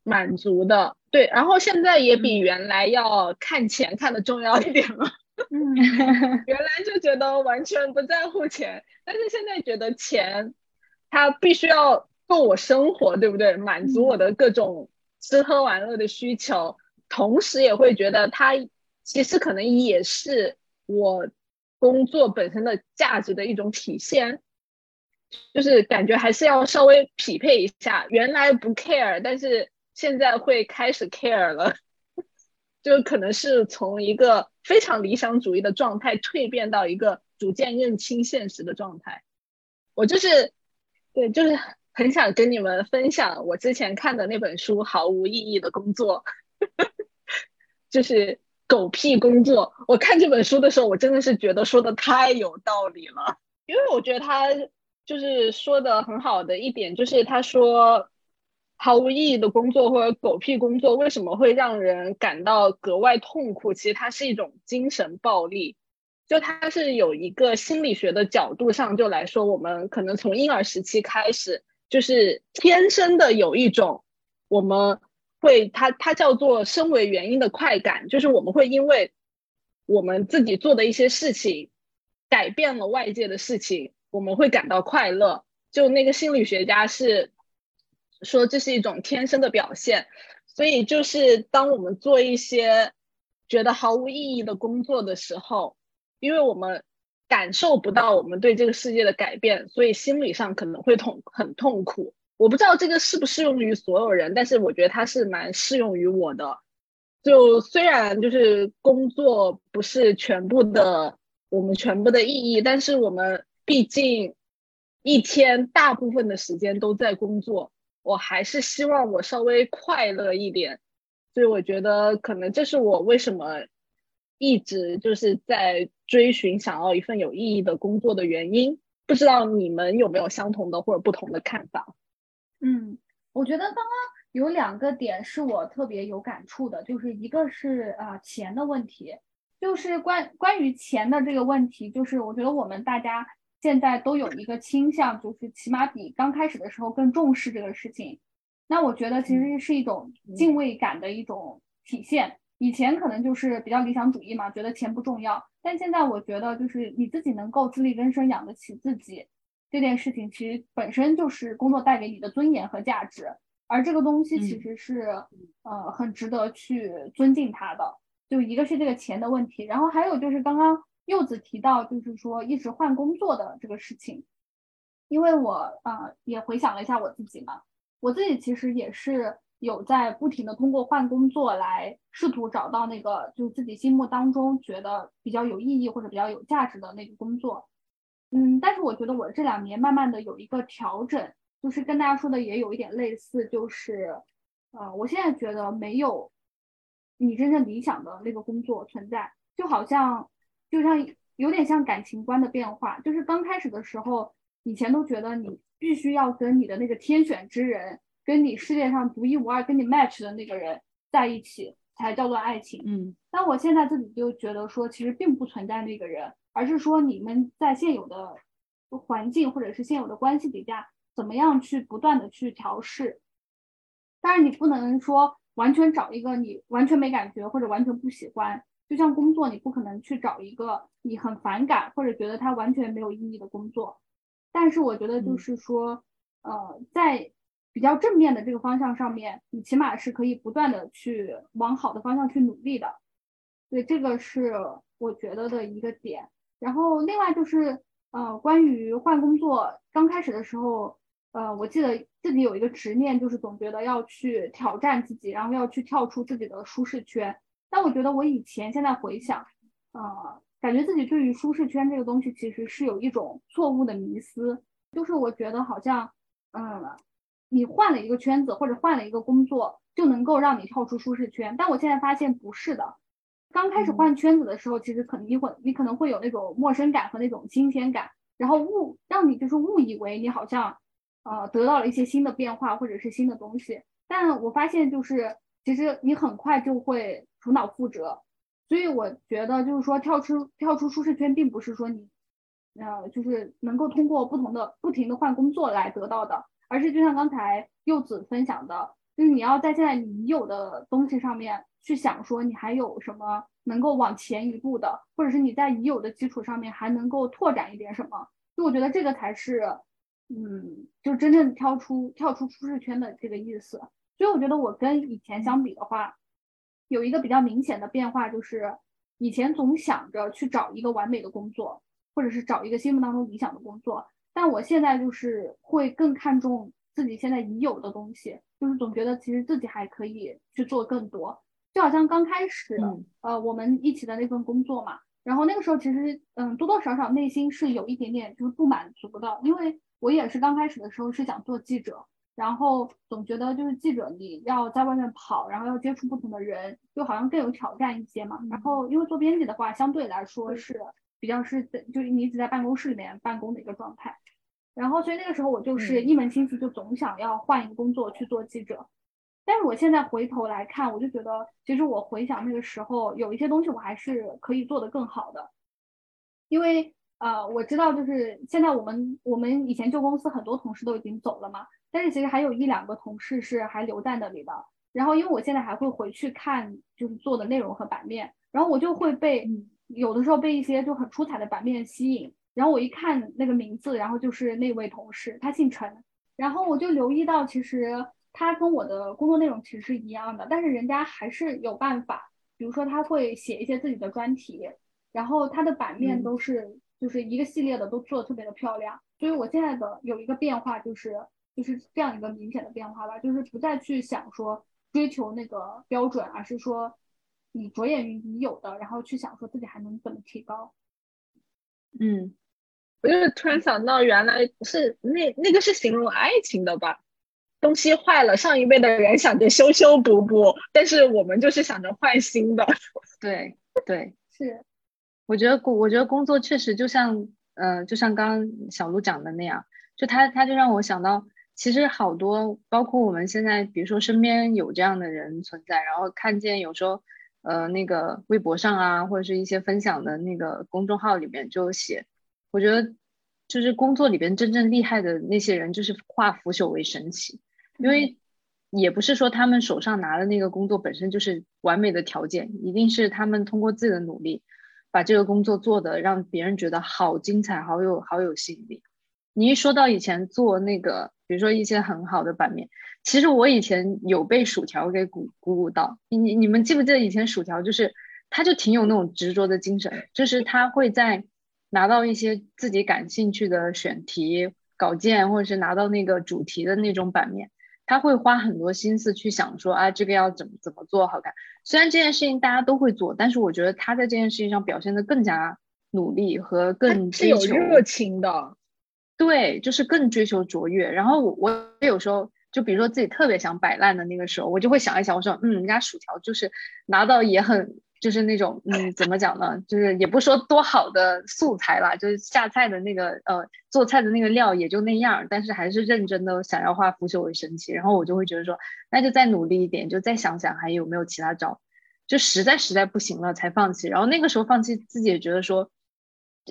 满足的，对，然后现在也比原来要看钱看的重要一点了。嗯，原来就觉得完全不在乎钱，但是现在觉得钱，它必须要够我生活，对不对？满足我的各种吃喝玩乐的需求，同时也会觉得它其实可能也是我工作本身的价值的一种体现。就是感觉还是要稍微匹配一下，原来不 care，但是现在会开始 care 了，就可能是从一个非常理想主义的状态蜕变到一个逐渐认清现实的状态。我就是，对，就是很想跟你们分享我之前看的那本书《毫无意义的工作》，就是狗屁工作。我看这本书的时候，我真的是觉得说的太有道理了，因为我觉得他。就是说的很好的一点，就是他说毫无意义的工作或者狗屁工作为什么会让人感到格外痛苦？其实它是一种精神暴力，就它是有一个心理学的角度上就来说，我们可能从婴儿时期开始，就是天生的有一种我们会它它叫做身为原因的快感，就是我们会因为我们自己做的一些事情改变了外界的事情。我们会感到快乐，就那个心理学家是说这是一种天生的表现，所以就是当我们做一些觉得毫无意义的工作的时候，因为我们感受不到我们对这个世界的改变，所以心理上可能会痛很痛苦。我不知道这个适不适用于所有人，但是我觉得它是蛮适用于我的。就虽然就是工作不是全部的我们全部的意义，但是我们。毕竟一天大部分的时间都在工作，我还是希望我稍微快乐一点，所以我觉得可能这是我为什么一直就是在追寻想要一份有意义的工作的原因。不知道你们有没有相同的或者不同的看法？嗯，我觉得刚刚有两个点是我特别有感触的，就是一个是啊钱的问题，就是关关于钱的这个问题，就是我觉得我们大家。现在都有一个倾向，就是起码比刚开始的时候更重视这个事情。那我觉得其实是一种敬畏感的一种体现。以前可能就是比较理想主义嘛，觉得钱不重要。但现在我觉得，就是你自己能够自力更生，养得起自己，这件事情其实本身就是工作带给你的尊严和价值。而这个东西其实是呃很值得去尊敬它的。就一个是这个钱的问题，然后还有就是刚刚。柚子提到，就是说一直换工作的这个事情，因为我啊也回想了一下我自己嘛，我自己其实也是有在不停的通过换工作来试图找到那个就自己心目当中觉得比较有意义或者比较有价值的那个工作，嗯，但是我觉得我这两年慢慢的有一个调整，就是跟大家说的也有一点类似，就是呃，我现在觉得没有你真正理想的那个工作存在，就好像。就像有点像感情观的变化，就是刚开始的时候，以前都觉得你必须要跟你的那个天选之人，跟你世界上独一无二、跟你 match 的那个人在一起才叫做爱情。嗯，但我现在自己就觉得说，其实并不存在那个人，而是说你们在现有的环境或者是现有的关系底下，怎么样去不断的去调试。但是，你不能说完全找一个你完全没感觉或者完全不喜欢。就像工作，你不可能去找一个你很反感或者觉得它完全没有意义的工作。但是我觉得就是说，呃，在比较正面的这个方向上面，你起码是可以不断的去往好的方向去努力的。对，这个是我觉得的一个点。然后另外就是，呃，关于换工作，刚开始的时候，呃，我记得自己有一个执念，就是总觉得要去挑战自己，然后要去跳出自己的舒适圈。但我觉得我以前现在回想，呃，感觉自己对于舒适圈这个东西其实是有一种错误的迷思，就是我觉得好像，嗯，你换了一个圈子或者换了一个工作就能够让你跳出舒适圈。但我现在发现不是的，刚开始换圈子的时候，其实肯定会你可能会有那种陌生感和那种新鲜感，然后误让你就是误以为你好像，呃，得到了一些新的变化或者是新的东西。但我发现就是其实你很快就会。头脑覆辙，所以我觉得就是说跳出跳出舒适圈，并不是说你，呃，就是能够通过不同的不停的换工作来得到的，而是就像刚才柚子分享的，就是你要在现在你有的东西上面去想说你还有什么能够往前一步的，或者是你在已有的基础上面还能够拓展一点什么，就我觉得这个才是，嗯，就真正跳出跳出舒适圈的这个意思。所以我觉得我跟以前相比的话。有一个比较明显的变化，就是以前总想着去找一个完美的工作，或者是找一个心目当中理想的工作，但我现在就是会更看重自己现在已有的东西，就是总觉得其实自己还可以去做更多。就好像刚开始，呃，我们一起的那份工作嘛，然后那个时候其实，嗯，多多少少内心是有一点点就是不满足的，因为我也是刚开始的时候是想做记者。然后总觉得就是记者你要在外面跑，然后要接触不同的人，就好像更有挑战一些嘛。然后因为做编辑的话，相对来说是比较是在就是你只在办公室里面办公的一个状态。然后所以那个时候我就是一门心思就总想要换一个工作去做记者。但是我现在回头来看，我就觉得其实我回想那个时候有一些东西我还是可以做得更好的，因为呃我知道就是现在我们我们以前旧公司很多同事都已经走了嘛。但是其实还有一两个同事是还留在那里的，然后因为我现在还会回去看，就是做的内容和版面，然后我就会被有的时候被一些就很出彩的版面吸引，然后我一看那个名字，然后就是那位同事，他姓陈，然后我就留意到其实他跟我的工作内容其实是一样的，但是人家还是有办法，比如说他会写一些自己的专题，然后他的版面都是就是一个系列的，都做的特别的漂亮，所以我现在的有一个变化就是。就是这样一个明显的变化吧，就是不再去想说追求那个标准，而是说你着眼于你有的，然后去想说自己还能怎么提高。嗯，我就是突然想到，原来是那那个是形容爱情的吧？东西坏了，上一辈的人想着修修补补，但是我们就是想着换新的。对对，是。我觉得工，我觉得工作确实就像，呃，就像刚刚小鹿讲的那样，就他他就让我想到。其实好多，包括我们现在，比如说身边有这样的人存在，然后看见有时候，呃，那个微博上啊，或者是一些分享的那个公众号里面就写，我觉得就是工作里边真正厉害的那些人，就是化腐朽为神奇，因为也不是说他们手上拿的那个工作本身就是完美的条件，一定是他们通过自己的努力，把这个工作做的让别人觉得好精彩，好有好有吸引力。你一说到以前做那个，比如说一些很好的版面，其实我以前有被薯条给鼓鼓舞到。你你你们记不记得以前薯条就是，他就挺有那种执着的精神，就是他会在拿到一些自己感兴趣的选题稿件，或者是拿到那个主题的那种版面，他会花很多心思去想说啊这个要怎么怎么做好看。虽然这件事情大家都会做，但是我觉得他在这件事情上表现的更加努力和更是有热情的。对，就是更追求卓越。然后我我有时候就比如说自己特别想摆烂的那个时候，我就会想一想，我说嗯，人家薯条就是拿到也很就是那种嗯，怎么讲呢？就是也不说多好的素材啦，就是下菜的那个呃，做菜的那个料也就那样，但是还是认真的想要化腐朽为神奇。然后我就会觉得说，那就再努力一点，就再想想还有没有其他招，就实在实在不行了才放弃。然后那个时候放弃，自己也觉得说，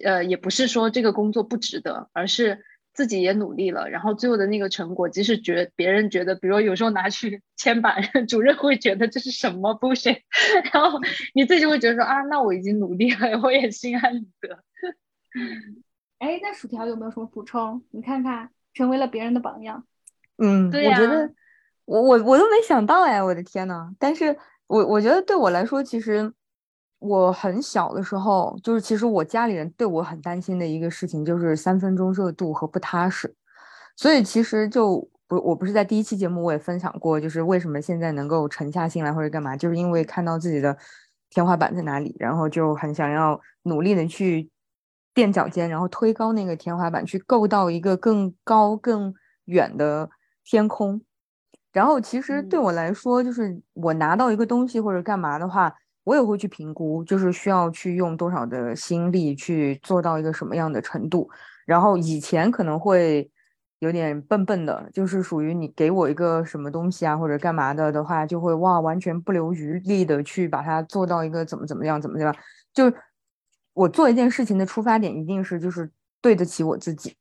呃，也不是说这个工作不值得，而是。自己也努力了，然后最后的那个成果，即使觉别人觉得，比如有时候拿去签板，主任会觉得这是什么 bullshit，然后你自己会觉得说啊，那我已经努力了，我也心安理得。哎，那薯条有没有什么补充？你看看，成为了别人的榜样。嗯，对我觉得我我我都没想到哎，我的天呐！但是我我觉得对我来说，其实。我很小的时候，就是其实我家里人对我很担心的一个事情，就是三分钟热度和不踏实。所以其实就不，我不是在第一期节目我也分享过，就是为什么现在能够沉下心来或者干嘛，就是因为看到自己的天花板在哪里，然后就很想要努力的去垫脚尖，然后推高那个天花板，去够到一个更高更远的天空。然后其实对我来说，就是我拿到一个东西或者干嘛的话。我也会去评估，就是需要去用多少的心力去做到一个什么样的程度。然后以前可能会有点笨笨的，就是属于你给我一个什么东西啊或者干嘛的的话，就会哇完全不留余力的去把它做到一个怎么怎么样怎么样。就我做一件事情的出发点一定是就是对得起我自己，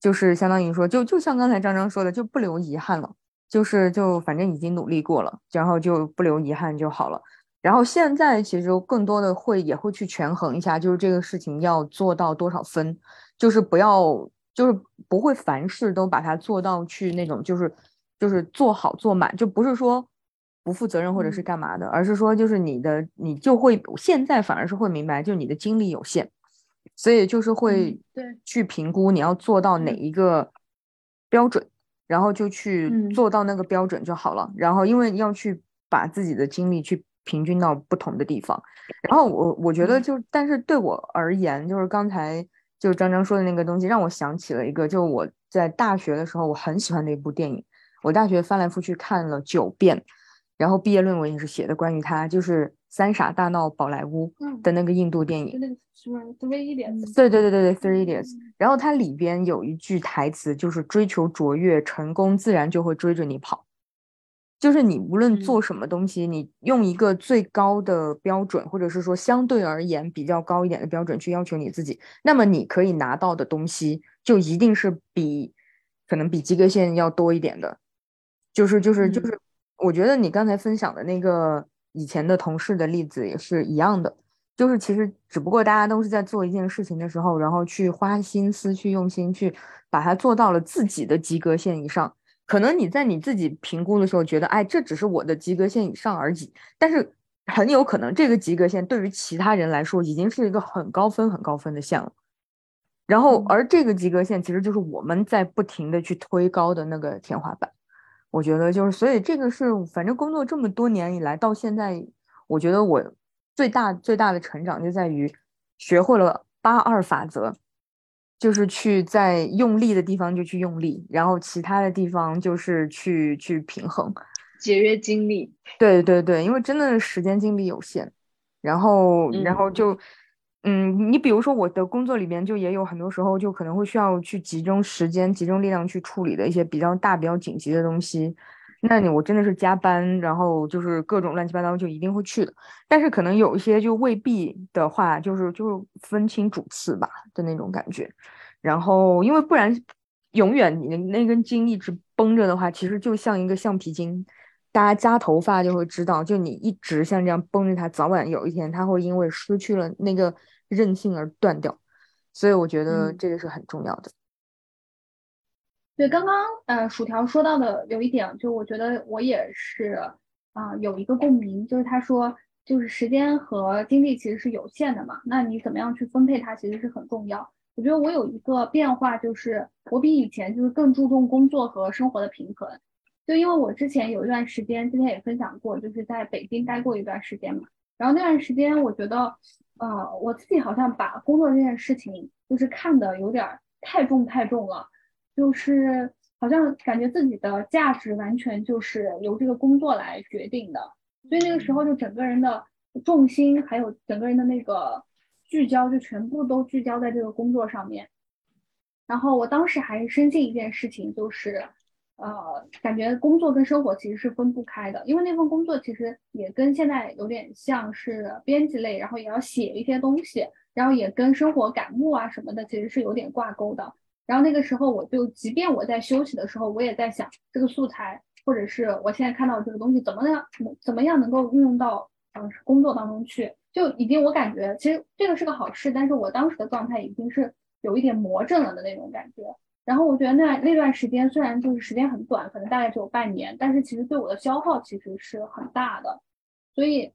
就是相当于说就就像刚才张张说的，就不留遗憾了，就是就反正已经努力过了，然后就不留遗憾就好了。然后现在其实更多的会也会去权衡一下，就是这个事情要做到多少分，就是不要就是不会凡事都把它做到去那种就是就是做好做满，就不是说不负责任或者是干嘛的，而是说就是你的你就会现在反而是会明白，就你的精力有限，所以就是会去评估你要做到哪一个标准，然后就去做到那个标准就好了。然后因为要去把自己的精力去。平均到不同的地方，然后我我觉得就，但是对我而言，就是刚才就张张说的那个东西，让我想起了一个，就我在大学的时候我很喜欢的一部电影，我大学翻来覆去看了九遍，然后毕业论文也是写的关于它，就是《三傻大闹宝莱坞》的那个印度电影，那个。什么 Three Idiots，对对对对对 Three Idiots，然后它里边有一句台词，就是追求卓越，成功自然就会追着你跑。就是你无论做什么东西，你用一个最高的标准，或者是说相对而言比较高一点的标准去要求你自己，那么你可以拿到的东西就一定是比可能比及格线要多一点的。就是就是就是，我觉得你刚才分享的那个以前的同事的例子也是一样的，就是其实只不过大家都是在做一件事情的时候，然后去花心思去用心去把它做到了自己的及格线以上。可能你在你自己评估的时候觉得，哎，这只是我的及格线以上而已。但是很有可能这个及格线对于其他人来说已经是一个很高分、很高分的线了。然后，而这个及格线其实就是我们在不停的去推高的那个天花板。我觉得就是，所以这个是反正工作这么多年以来到现在，我觉得我最大最大的成长就在于学会了八二法则。就是去在用力的地方就去用力，然后其他的地方就是去去平衡，节约精力。对对对，因为真的时间精力有限，然后然后就，嗯，你比如说我的工作里边就也有很多时候就可能会需要去集中时间、集中力量去处理的一些比较大、比较紧急的东西。那你我真的是加班，然后就是各种乱七八糟就一定会去的。但是可能有一些就未必的话，就是就是分清主次吧的那种感觉。然后因为不然，永远你的那根筋一直绷着的话，其实就像一个橡皮筋。大家夹头发就会知道，就你一直像这样绷着它，早晚有一天它会因为失去了那个韧性而断掉。所以我觉得这个是很重要的。对，刚刚呃，薯条说到的有一点，就我觉得我也是啊，有一个共鸣，就是他说，就是时间和精力其实是有限的嘛，那你怎么样去分配它，其实是很重要。我觉得我有一个变化，就是我比以前就是更注重工作和生活的平衡。就因为我之前有一段时间，之前也分享过，就是在北京待过一段时间嘛，然后那段时间我觉得，呃，我自己好像把工作这件事情就是看的有点太重太重了。就是好像感觉自己的价值完全就是由这个工作来决定的，所以那个时候就整个人的重心还有整个人的那个聚焦就全部都聚焦在这个工作上面。然后我当时还深信一件事情，就是，呃，感觉工作跟生活其实是分不开的，因为那份工作其实也跟现在有点像是编辑类，然后也要写一些东西，然后也跟生活感悟啊什么的其实是有点挂钩的。然后那个时候我就，即便我在休息的时候，我也在想这个素材，或者是我现在看到这个东西怎么样，怎么样能够运用到呃工作当中去，就已经我感觉其实这个是个好事，但是我当时的状态已经是。有一点魔怔了的那种感觉，然后我觉得那那段时间虽然就是时间很短，可能大概只有半年，但是其实对我的消耗其实是很大的。所以，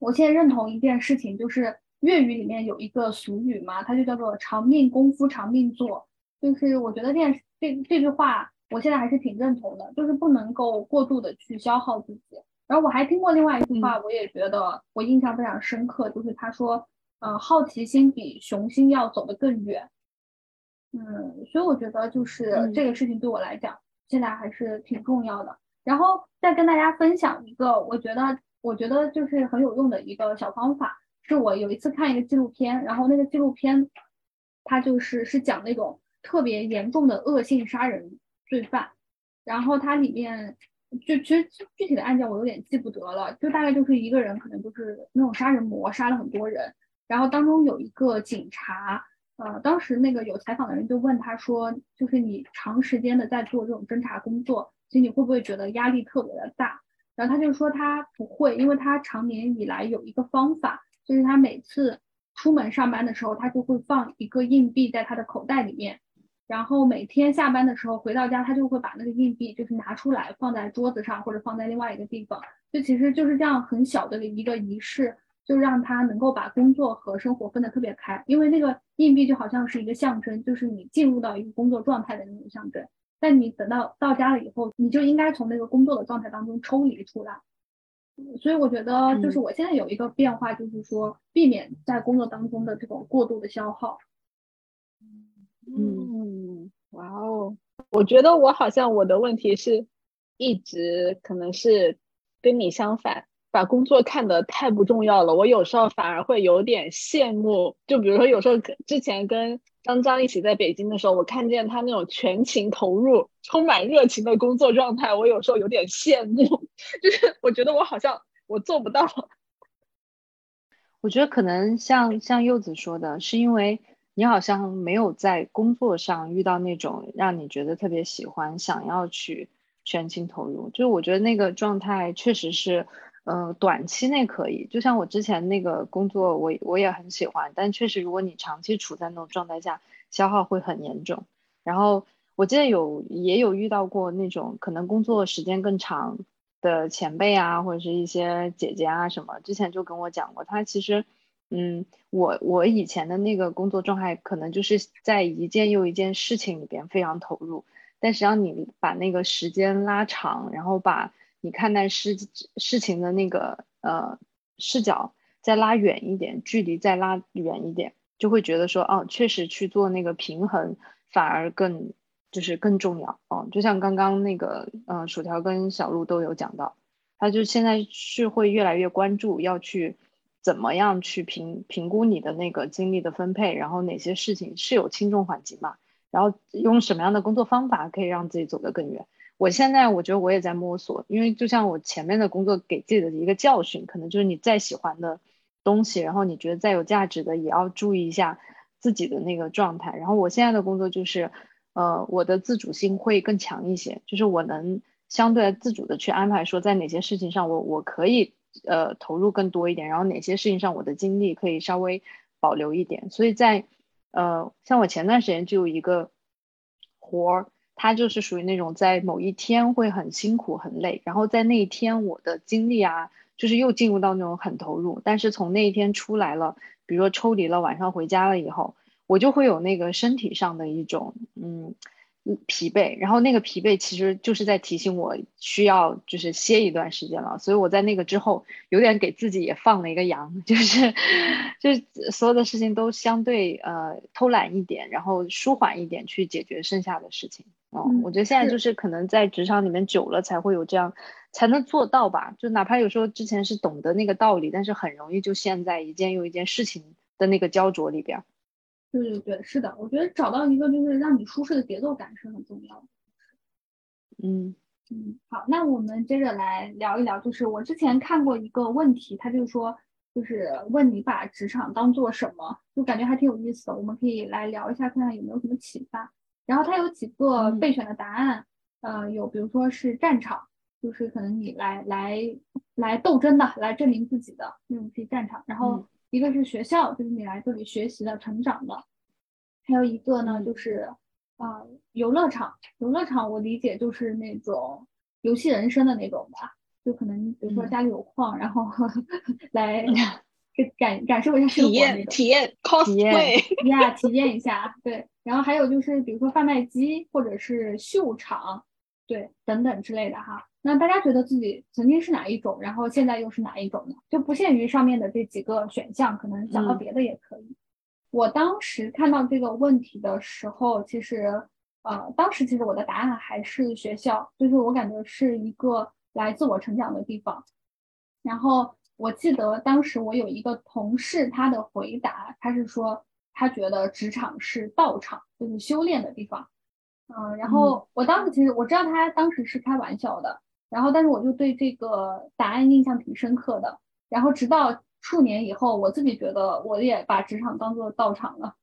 我现在认同一件事情，就是粤语里面有一个俗语嘛，它就叫做“长命功夫长命做”。就是我觉得这件这这句话，我现在还是挺认同的，就是不能够过度的去消耗自己。然后我还听过另外一句话，我也觉得我印象非常深刻，就是他说。呃，好奇心比雄心要走得更远。嗯，所以我觉得就是这个事情对我来讲，现在还是挺重要的。然后再跟大家分享一个，我觉得我觉得就是很有用的一个小方法，是我有一次看一个纪录片，然后那个纪录片，它就是是讲那种特别严重的恶性杀人罪犯，然后它里面就其实具体的案件我有点记不得了，就大概就是一个人可能就是那种杀人魔，杀了很多人。然后当中有一个警察，呃，当时那个有采访的人就问他说，就是你长时间的在做这种侦查工作，其实你会不会觉得压力特别的大？然后他就说他不会，因为他长年以来有一个方法，就是他每次出门上班的时候，他就会放一个硬币在他的口袋里面，然后每天下班的时候回到家，他就会把那个硬币就是拿出来放在桌子上或者放在另外一个地方，就其实就是这样很小的一个仪式。就让他能够把工作和生活分得特别开，因为那个硬币就好像是一个象征，就是你进入到一个工作状态的那种象征。但你等到到家了以后，你就应该从那个工作的状态当中抽离出来。所以我觉得，就是我现在有一个变化，就是说避免在工作当中的这种过度的消耗。嗯，哇哦，我觉得我好像我的问题是一直可能是跟你相反。把工作看得太不重要了，我有时候反而会有点羡慕。就比如说，有时候之前跟张张一起在北京的时候，我看见他那种全情投入、充满热情的工作状态，我有时候有点羡慕。就是我觉得我好像我做不到。我觉得可能像像柚子说的，是因为你好像没有在工作上遇到那种让你觉得特别喜欢、想要去全情投入。就是我觉得那个状态确实是。嗯，短期内可以，就像我之前那个工作，我我也很喜欢，但确实，如果你长期处在那种状态下，消耗会很严重。然后我记得有也有遇到过那种可能工作时间更长的前辈啊，或者是一些姐姐啊什么，之前就跟我讲过，他其实，嗯，我我以前的那个工作状态，可能就是在一件又一件事情里边非常投入，但实际上你把那个时间拉长，然后把你看待事事情的那个呃视角再拉远一点，距离再拉远一点，就会觉得说哦，确实去做那个平衡反而更就是更重要哦。就像刚刚那个呃薯条跟小鹿都有讲到，他就现在是会越来越关注要去怎么样去评评估你的那个精力的分配，然后哪些事情是有轻重缓急嘛，然后用什么样的工作方法可以让自己走得更远。我现在我觉得我也在摸索，因为就像我前面的工作给自己的一个教训，可能就是你再喜欢的东西，然后你觉得再有价值的，也要注意一下自己的那个状态。然后我现在的工作就是，呃，我的自主性会更强一些，就是我能相对自主的去安排，说在哪些事情上我我可以呃投入更多一点，然后哪些事情上我的精力可以稍微保留一点。所以在呃，像我前段时间就有一个活儿。它就是属于那种在某一天会很辛苦很累，然后在那一天我的精力啊，就是又进入到那种很投入，但是从那一天出来了，比如说抽离了，晚上回家了以后，我就会有那个身体上的一种嗯疲惫，然后那个疲惫其实就是在提醒我需要就是歇一段时间了，所以我在那个之后有点给自己也放了一个羊，就是就是所有的事情都相对呃偷懒一点，然后舒缓一点去解决剩下的事情。嗯，我觉得现在就是可能在职场里面久了才会有这样，才能做到吧。就哪怕有时候之前是懂得那个道理，但是很容易就陷在一件又一件事情的那个焦灼里边。对对对，是的，我觉得找到一个就是让你舒适的节奏感是很重要的。嗯嗯，好，那我们接着来聊一聊，就是我之前看过一个问题，他就说，就是问你把职场当做什么，就感觉还挺有意思的，我们可以来聊一下，看看有没有什么启发。然后他有几个备选的答案，呃，有比如说是战场，就是可能你来来来斗争的，来证明自己的那种是战场。然后一个是学校，就是你来这里学习的、成长的。还有一个呢，就是啊，游乐场。游乐场我理解就是那种游戏人生的那种吧，就可能比如说家里有矿，然后 来 感感受一下体验体验 cosplay 呀，体验一下对。然后还有就是，比如说贩卖机或者是秀场，对，等等之类的哈。那大家觉得自己曾经是哪一种，然后现在又是哪一种呢？就不限于上面的这几个选项，可能想到别的也可以。我当时看到这个问题的时候，其实，呃，当时其实我的答案还是学校，就是我感觉是一个来自我成长的地方。然后我记得当时我有一个同事，他的回答他是说。他觉得职场是道场，就是修炼的地方，嗯，然后我当时其实我知道他当时是开玩笑的，然后但是我就对这个答案印象挺深刻的，然后直到数年以后，我自己觉得我也把职场当做道场了，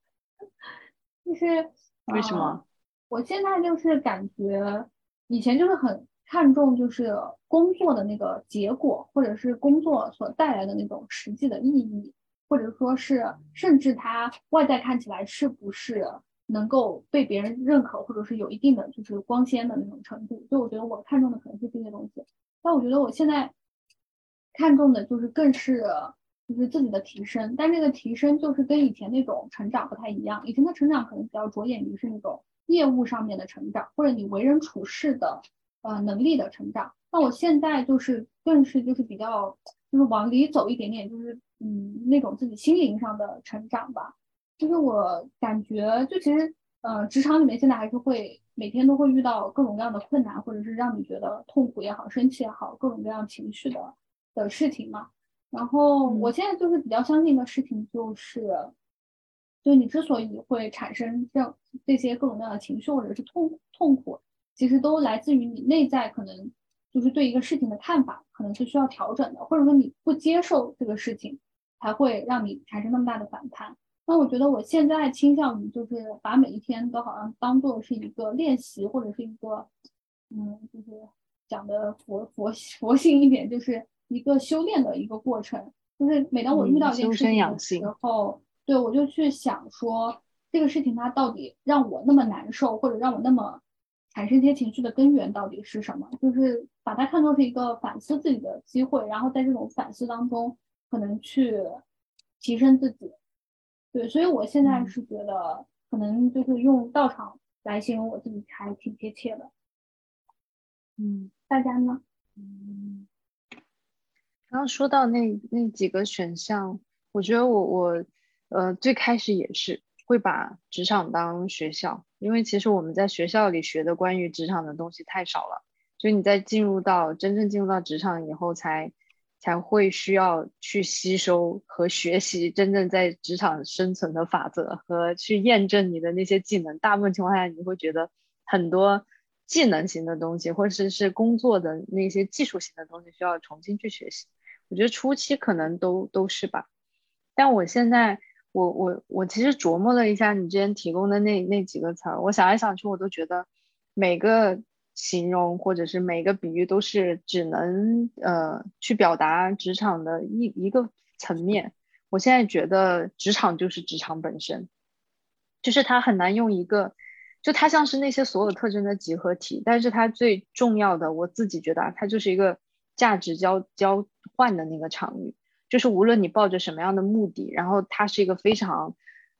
就是为什么？我现在就是感觉以前就是很看重就是工作的那个结果，或者是工作所带来的那种实际的意义。或者说是，甚至它外在看起来是不是能够被别人认可，或者是有一定的就是光鲜的那种程度，所以我觉得我看中的可能是这些东西。但我觉得我现在看重的就是更是就是自己的提升，但这个提升就是跟以前那种成长不太一样。以前的成长可能比较着眼于是那种业务上面的成长，或者你为人处事的呃能力的成长。那我现在就是更是就是比较就是往里走一点点，就是。嗯，那种自己心灵上的成长吧，就是我感觉，就其实，呃，职场里面现在还是会每天都会遇到各种各样的困难，或者是让你觉得痛苦也好、生气也好，各种各样情绪的的事情嘛。然后我现在就是比较相信的事情就是，就你之所以会产生这样这些各种各样的情绪或者是痛痛苦，其实都来自于你内在可能就是对一个事情的看法可能是需要调整的，或者说你不接受这个事情。才会让你产生那么大的反弹。那我觉得我现在倾向于就是把每一天都好像当做是一个练习，或者是一个，嗯，就是讲的佛佛佛性一点，就是一个修炼的一个过程。就是每当我遇到一件事情的时候，对我就去想说，这个事情它到底让我那么难受，或者让我那么产生一些情绪的根源到底是什么？就是把它看作是一个反思自己的机会，然后在这种反思当中。可能去提升自己，对，所以我现在是觉得，可能就是用道场来形容我自己还挺贴切的。嗯，大家呢？嗯，刚刚说到那那几个选项，我觉得我我呃最开始也是会把职场当学校，因为其实我们在学校里学的关于职场的东西太少了，所以你在进入到真正进入到职场以后才。才会需要去吸收和学习真正在职场生存的法则，和去验证你的那些技能。大部分情况下，你会觉得很多技能型的东西，或者是是工作的那些技术型的东西，需要重新去学习。我觉得初期可能都都是吧。但我现在，我我我其实琢磨了一下你之前提供的那那几个词儿，我想来想去，我都觉得每个。形容或者是每个比喻都是只能呃去表达职场的一一个层面。我现在觉得职场就是职场本身，就是它很难用一个，就它像是那些所有特征的集合体。但是它最重要的，我自己觉得啊它就是一个价值交交换的那个场域。就是无论你抱着什么样的目的，然后它是一个非常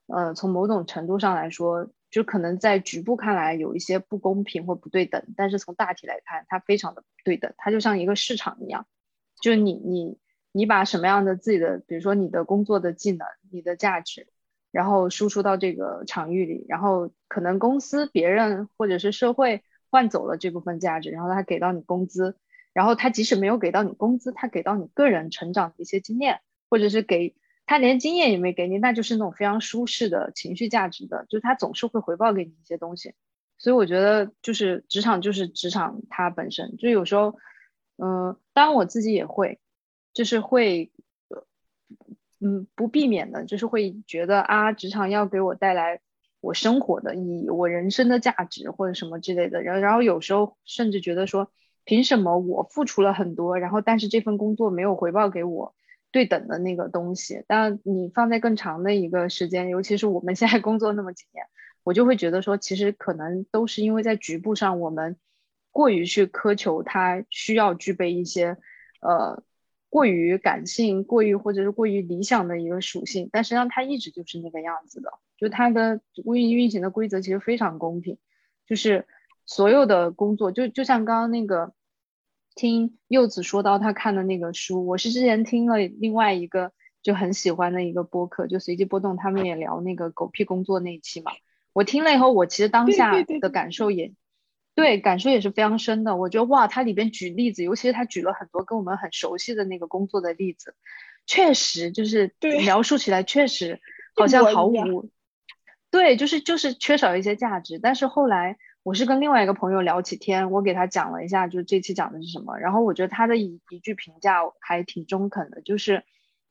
呃从某种程度上来说。就可能在局部看来有一些不公平或不对等，但是从大体来看，它非常的对等。它就像一个市场一样，就是你你你把什么样的自己的，比如说你的工作的技能、你的价值，然后输出到这个场域里，然后可能公司、别人或者是社会换走了这部分价值，然后他给到你工资，然后他即使没有给到你工资，他给到你个人成长的一些经验，或者是给他连经验也没给你，那就是那种非常舒适的情绪价值的，就是他总是会回报给你一些东西。所以我觉得就是职场就是职场它本身，就有时候，嗯，当然我自己也会，就是会。嗯，不避免的，就是会觉得啊，职场要给我带来我生活的意义，我人生的价值或者什么之类的。然后，然后有时候甚至觉得说，凭什么我付出了很多，然后但是这份工作没有回报给我对等的那个东西？但你放在更长的一个时间，尤其是我们现在工作那么几年，我就会觉得说，其实可能都是因为在局部上我们过于去苛求它需要具备一些呃。过于感性，过于或者是过于理想的一个属性，但实际上它一直就是那个样子的。就它的运运行的规则其实非常公平，就是所有的工作，就就像刚刚那个听柚子说到他看的那个书，我是之前听了另外一个就很喜欢的一个播客，就随机波动，他们也聊那个狗屁工作那一期嘛。我听了以后，我其实当下的感受也。对，感受也是非常深的。我觉得哇，它里边举例子，尤其是他举了很多跟我们很熟悉的那个工作的例子，确实就是描述起来确实 好像毫无，对，就是就是缺少一些价值。但是后来我是跟另外一个朋友聊起天，我给他讲了一下，就这期讲的是什么。然后我觉得他的一一句评价还挺中肯的，就是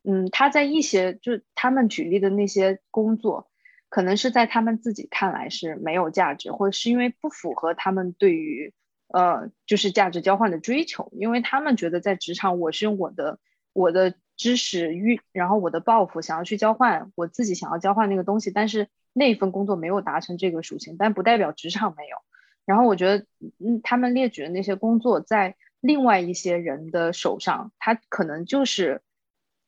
嗯，他在一些就他们举例的那些工作。可能是在他们自己看来是没有价值，或者是因为不符合他们对于呃就是价值交换的追求，因为他们觉得在职场我是用我的我的知识欲，然后我的抱负想要去交换我自己想要交换那个东西，但是那份工作没有达成这个属性，但不代表职场没有。然后我觉得嗯，他们列举的那些工作在另外一些人的手上，他可能就是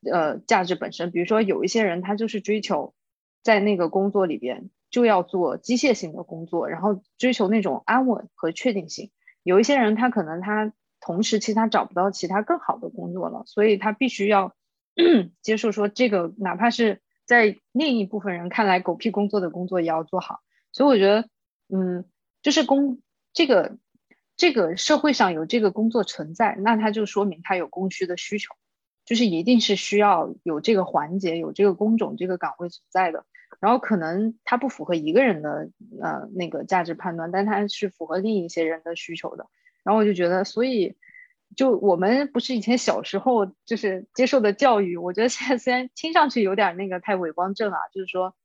呃价值本身，比如说有一些人他就是追求。在那个工作里边，就要做机械性的工作，然后追求那种安稳和确定性。有一些人，他可能他同时期他找不到其他更好的工作了，所以他必须要 接受说这个，哪怕是在另一部分人看来狗屁工作的工作也要做好。所以我觉得，嗯，就是工这个这个社会上有这个工作存在，那它就说明它有供需的需求。就是一定是需要有这个环节、有这个工种、这个岗位存在的，然后可能它不符合一个人的呃那个价值判断，但它是符合另一些人的需求的。然后我就觉得，所以就我们不是以前小时候就是接受的教育，我觉得现在虽然听上去有点那个太伪光正啊，就是说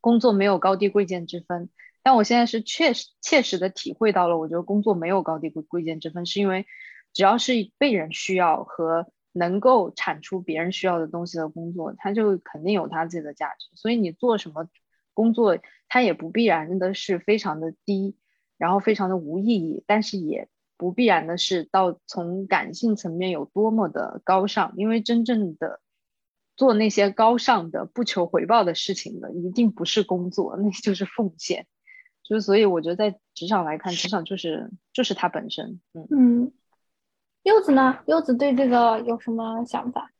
工作没有高低贵贱之分，但我现在是确实切实的体会到了，我觉得工作没有高低贵贵贱之分，是因为只要是被人需要和。能够产出别人需要的东西的工作，它就肯定有它自己的价值。所以你做什么工作，它也不必然的是非常的低，然后非常的无意义，但是也不必然的是到从感性层面有多么的高尚。因为真正的做那些高尚的不求回报的事情的，一定不是工作，那就是奉献。就是所以我觉得在职场来看，职场就是就是它本身，嗯嗯。柚子呢？柚子对这个有什么想法？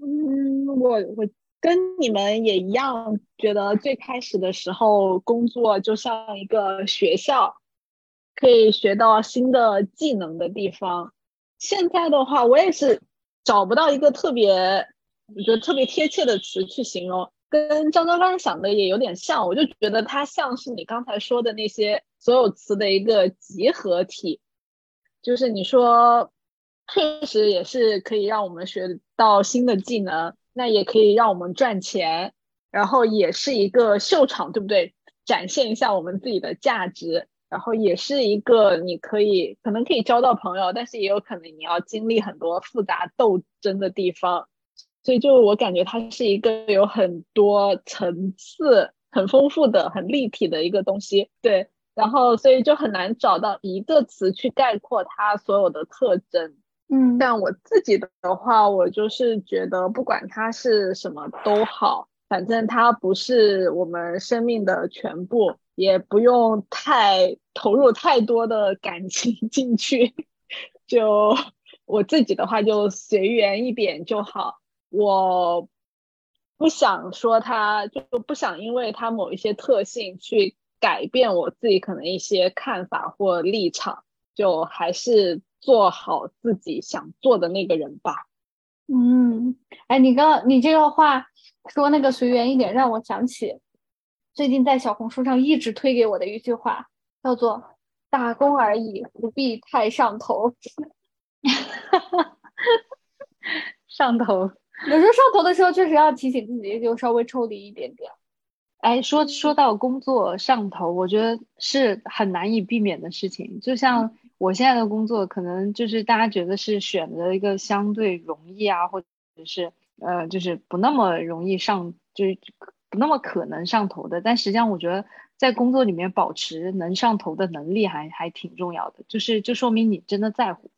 嗯，我我跟你们也一样，觉得最开始的时候工作就像一个学校，可以学到新的技能的地方。现在的话，我也是找不到一个特别，我觉得特别贴切的词去形容。跟张张刚刚想的也有点像，我就觉得它像是你刚才说的那些所有词的一个集合体。就是你说，确实也是可以让我们学到新的技能，那也可以让我们赚钱，然后也是一个秀场，对不对？展现一下我们自己的价值，然后也是一个你可以可能可以交到朋友，但是也有可能你要经历很多复杂斗争的地方，所以就我感觉它是一个有很多层次、很丰富的、很立体的一个东西，对。然后，所以就很难找到一个词去概括它所有的特征。嗯，但我自己的话，我就是觉得，不管它是什么都好，反正它不是我们生命的全部，也不用太投入太多的感情进去。就我自己的话，就随缘一点就好。我不想说他，就不想因为他某一些特性去改变我自己可能一些看法或立场，就还是做好自己想做的那个人吧。嗯，哎，你刚你这个话说那个随缘一点，让我想起最近在小红书上一直推给我的一句话，叫做“打工而已，不必太上头”。上头。有时候上头的时候，确实要提醒自己，就稍微抽离一点点。哎，说说到工作上头，我觉得是很难以避免的事情。就像我现在的工作，可能就是大家觉得是选择一个相对容易啊，或者是呃，就是不那么容易上，就是不那么可能上头的。但实际上，我觉得在工作里面保持能上头的能力还还挺重要的。就是就说明你真的在乎。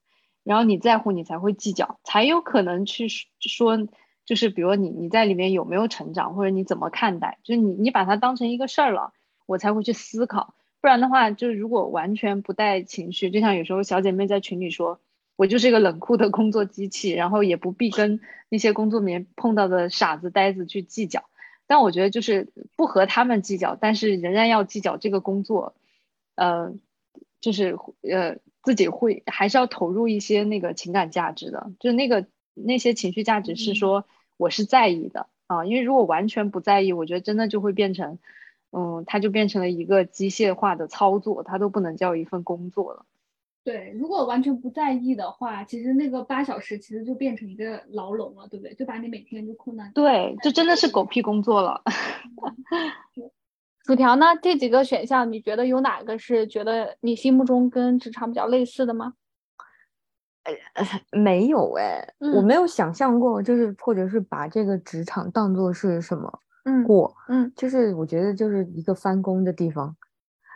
然后你在乎，你才会计较，才有可能去说，就是比如你你在里面有没有成长，或者你怎么看待，就是你你把它当成一个事儿了，我才会去思考。不然的话，就是如果完全不带情绪，就像有时候小姐妹在群里说，我就是一个冷酷的工作机器，然后也不必跟那些工作里面碰到的傻子呆子去计较。但我觉得就是不和他们计较，但是仍然要计较这个工作，呃，就是呃。自己会还是要投入一些那个情感价值的，就那个那些情绪价值是说我是在意的啊，因为如果完全不在意，我觉得真的就会变成，嗯，它就变成了一个机械化的操作，它都不能叫一份工作了。对，如果完全不在意的话，其实那个八小时其实就变成一个牢笼了，对不对？就把你每天就困在。对，就真的是狗屁工作了。薯条呢？这几个选项，你觉得有哪个是觉得你心目中跟职场比较类似的吗？呃，没有哎，我没有想象过，就是或者是把这个职场当做是什么嗯过，嗯，就是我觉得就是一个翻工的地方，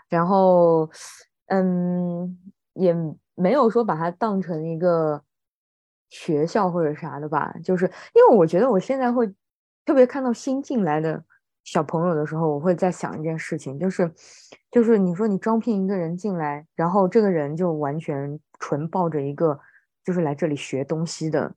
然后嗯，也没有说把它当成一个学校或者啥的吧，就是因为我觉得我现在会特别看到新进来的。小朋友的时候，我会在想一件事情，就是，就是你说你招聘一个人进来，然后这个人就完全纯抱着一个，就是来这里学东西的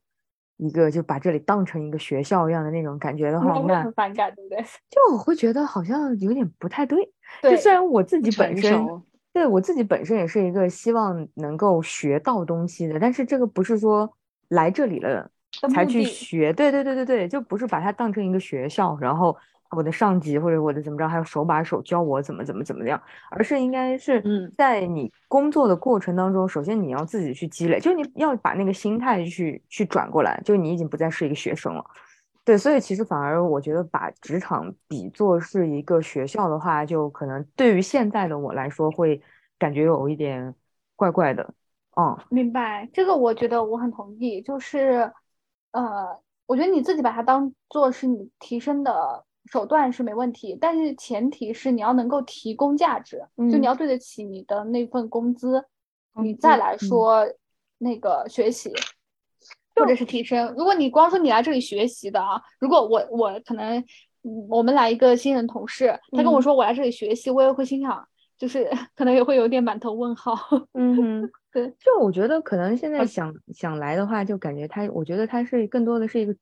一个，就把这里当成一个学校一样的那种感觉的话，那很反感，对不对？就我会觉得好像有点不太对。就虽然我自己本身，对我自己本身也是一个希望能够学到东西的，但是这个不是说来这里了才去学，对对对对对，就不是把它当成一个学校，然后。我的上级或者我的怎么着，还有手把手教我怎么怎么怎么样，而是应该是在你工作的过程当中，首先你要自己去积累，就你要把那个心态去去转过来，就你已经不再是一个学生了，对，所以其实反而我觉得把职场比作是一个学校的话，就可能对于现在的我来说会感觉有一点怪怪的，嗯，明白，这个我觉得我很同意，就是呃，我觉得你自己把它当做是你提升的。手段是没问题，但是前提是你要能够提供价值，就你要对得起你的那份工资，你再来说那个学习或者是提升。如果你光说你来这里学习的啊，如果我我可能我们来一个新人同事，他跟我说我来这里学习，我也会心想，就是 可能也会有点满头问号。嗯，对，就我觉得可能现在想想来的话，就感觉他，我觉得他是更多的是一个。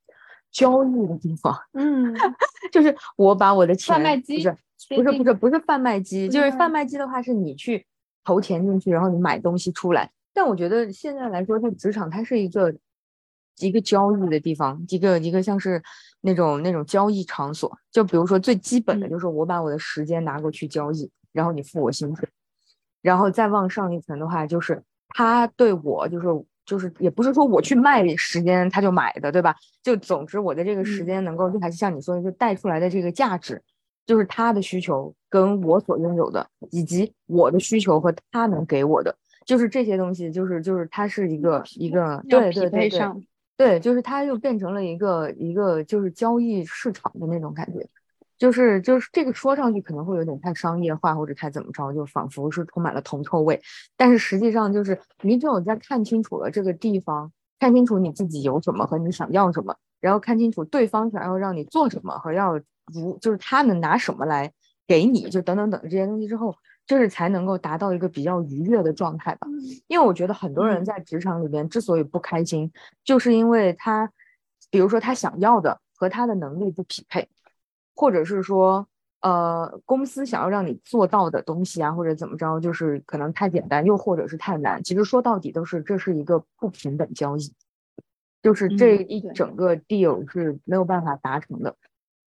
交易的地方，嗯，就是我把我的钱，贩卖机不是不是不是不是贩卖机，就是贩卖机的话是你去投钱进去，然后你买东西出来。但我觉得现在来说，它职场它是一个一个交易的地方，一个一个像是那种那种交易场所。就比如说最基本的就是我把我的时间拿过去交易，然后你付我薪水，然后再往上一层的话，就是他对我就是。就是也不是说我去卖时间他就买的，对吧？就总之我的这个时间能够，就还是像你说的，就带出来的这个价值，就是他的需求跟我所拥有的，以及我的需求和他能给我的，就是这些东西，就是就是它是一个一个对对对对，对，就是它又变成了一个一个就是交易市场的那种感觉。就是就是这个说上去可能会有点太商业化或者太怎么着，就仿佛是充满了铜臭味。但是实际上就是你只有在看清楚了这个地方，看清楚你自己有什么和你想要什么，然后看清楚对方想要让你做什么和要如就是他能拿什么来给你，就等等等这些东西之后，就是才能够达到一个比较愉悦的状态吧。因为我觉得很多人在职场里边之所以不开心，就是因为他，比如说他想要的。和他的能力不匹配，或者是说，呃，公司想要让你做到的东西啊，或者怎么着，就是可能太简单，又或者是太难。其实说到底都是这是一个不平等交易，就是这一整个 deal 是没有办法达成的。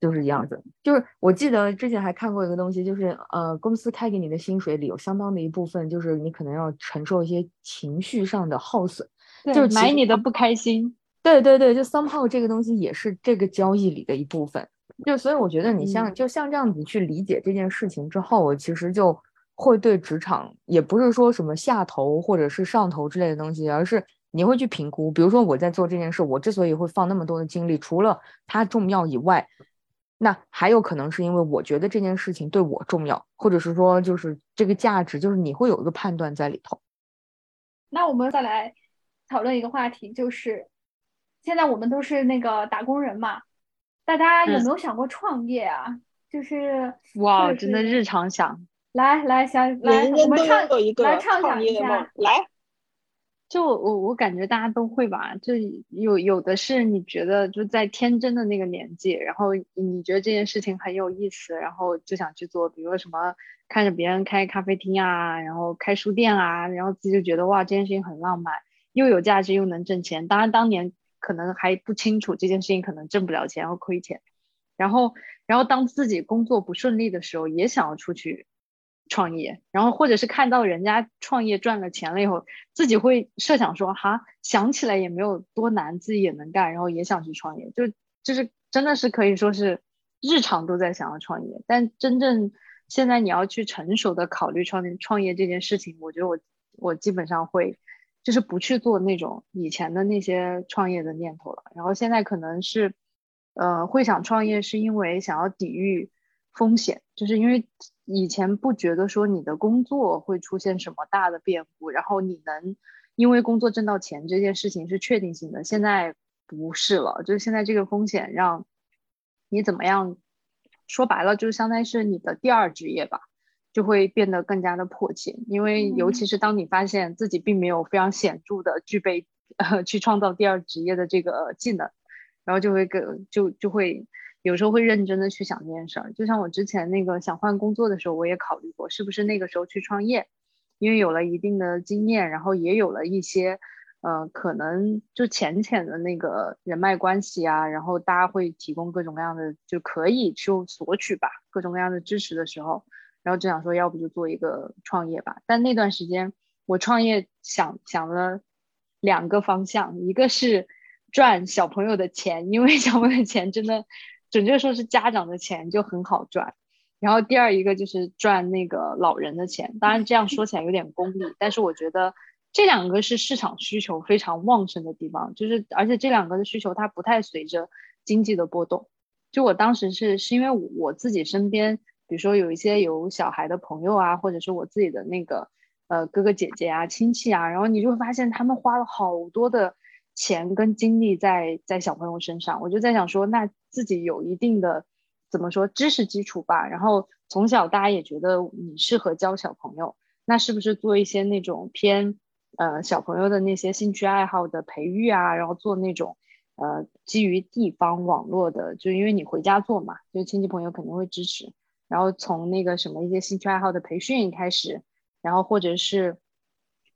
就是这样子，就是我记得之前还看过一个东西，就是呃，公司开给你的薪水里有相当的一部分，就是你可能要承受一些情绪上的耗损，就是买你的不开心。对对对，就 somehow 这个东西也是这个交易里的一部分。就所以我觉得你像就像这样子去理解这件事情之后，我其实就会对职场也不是说什么下头或者是上头之类的东西，而是你会去评估，比如说我在做这件事，我之所以会放那么多的精力，除了它重要以外。那还有可能是因为我觉得这件事情对我重要，或者是说就是这个价值，就是你会有一个判断在里头。那我们再来讨论一个话题，就是现在我们都是那个打工人嘛，大家有没有想过创业啊？就是哇，真的日常想。来来想来，我们唱来畅想一下，来。就我我感觉大家都会吧，就有有的是你觉得就在天真的那个年纪，然后你觉得这件事情很有意思，然后就想去做，比如说什么看着别人开咖啡厅啊，然后开书店啊，然后自己就觉得哇这件事情很浪漫，又有价值又能挣钱。当然当年可能还不清楚这件事情可能挣不了钱要亏钱，然后然后当自己工作不顺利的时候，也想要出去。创业，然后或者是看到人家创业赚了钱了以后，自己会设想说哈，想起来也没有多难，自己也能干，然后也想去创业，就就是真的是可以说是日常都在想要创业。但真正现在你要去成熟的考虑创业创业这件事情，我觉得我我基本上会就是不去做那种以前的那些创业的念头了。然后现在可能是呃会想创业，是因为想要抵御风险，就是因为。以前不觉得说你的工作会出现什么大的变故，然后你能因为工作挣到钱这件事情是确定性的，现在不是了。就是现在这个风险让你怎么样？说白了，就相当于是你的第二职业吧，就会变得更加的迫切。因为尤其是当你发现自己并没有非常显著的具备呃去创造第二职业的这个技能，然后就会跟就就会。有时候会认真的去想这件事儿，就像我之前那个想换工作的时候，我也考虑过是不是那个时候去创业，因为有了一定的经验，然后也有了一些，呃，可能就浅浅的那个人脉关系啊，然后大家会提供各种各样的，就可以去索取吧，各种各样的支持的时候，然后就想说，要不就做一个创业吧。但那段时间我创业想想了两个方向，一个是赚小朋友的钱，因为小朋友的钱真的。准确说是家长的钱就很好赚，然后第二一个就是赚那个老人的钱。当然这样说起来有点功利，但是我觉得这两个是市场需求非常旺盛的地方，就是而且这两个的需求它不太随着经济的波动。就我当时是是因为我自己身边，比如说有一些有小孩的朋友啊，或者是我自己的那个呃哥哥姐姐啊、亲戚啊，然后你就会发现他们花了好多的。钱跟精力在在小朋友身上，我就在想说，那自己有一定的怎么说知识基础吧，然后从小大家也觉得你适合教小朋友，那是不是做一些那种偏呃小朋友的那些兴趣爱好的培育啊，然后做那种呃基于地方网络的，就因为你回家做嘛，就亲戚朋友肯定会支持，然后从那个什么一些兴趣爱好的培训开始，然后或者是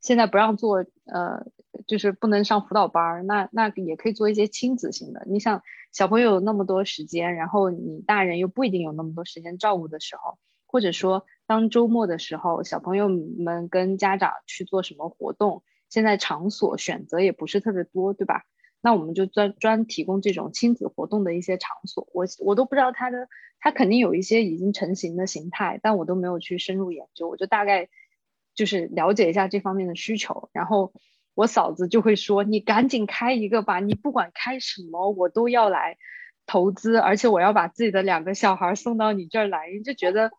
现在不让做呃。就是不能上辅导班儿，那那也可以做一些亲子型的。你想小朋友有那么多时间，然后你大人又不一定有那么多时间照顾的时候，或者说当周末的时候，小朋友们跟家长去做什么活动，现在场所选择也不是特别多，对吧？那我们就专专提供这种亲子活动的一些场所。我我都不知道它的，它肯定有一些已经成型的形态，但我都没有去深入研究，我就大概就是了解一下这方面的需求，然后。我嫂子就会说：“你赶紧开一个吧，你不管开什么，我都要来投资，而且我要把自己的两个小孩送到你这儿来，就觉得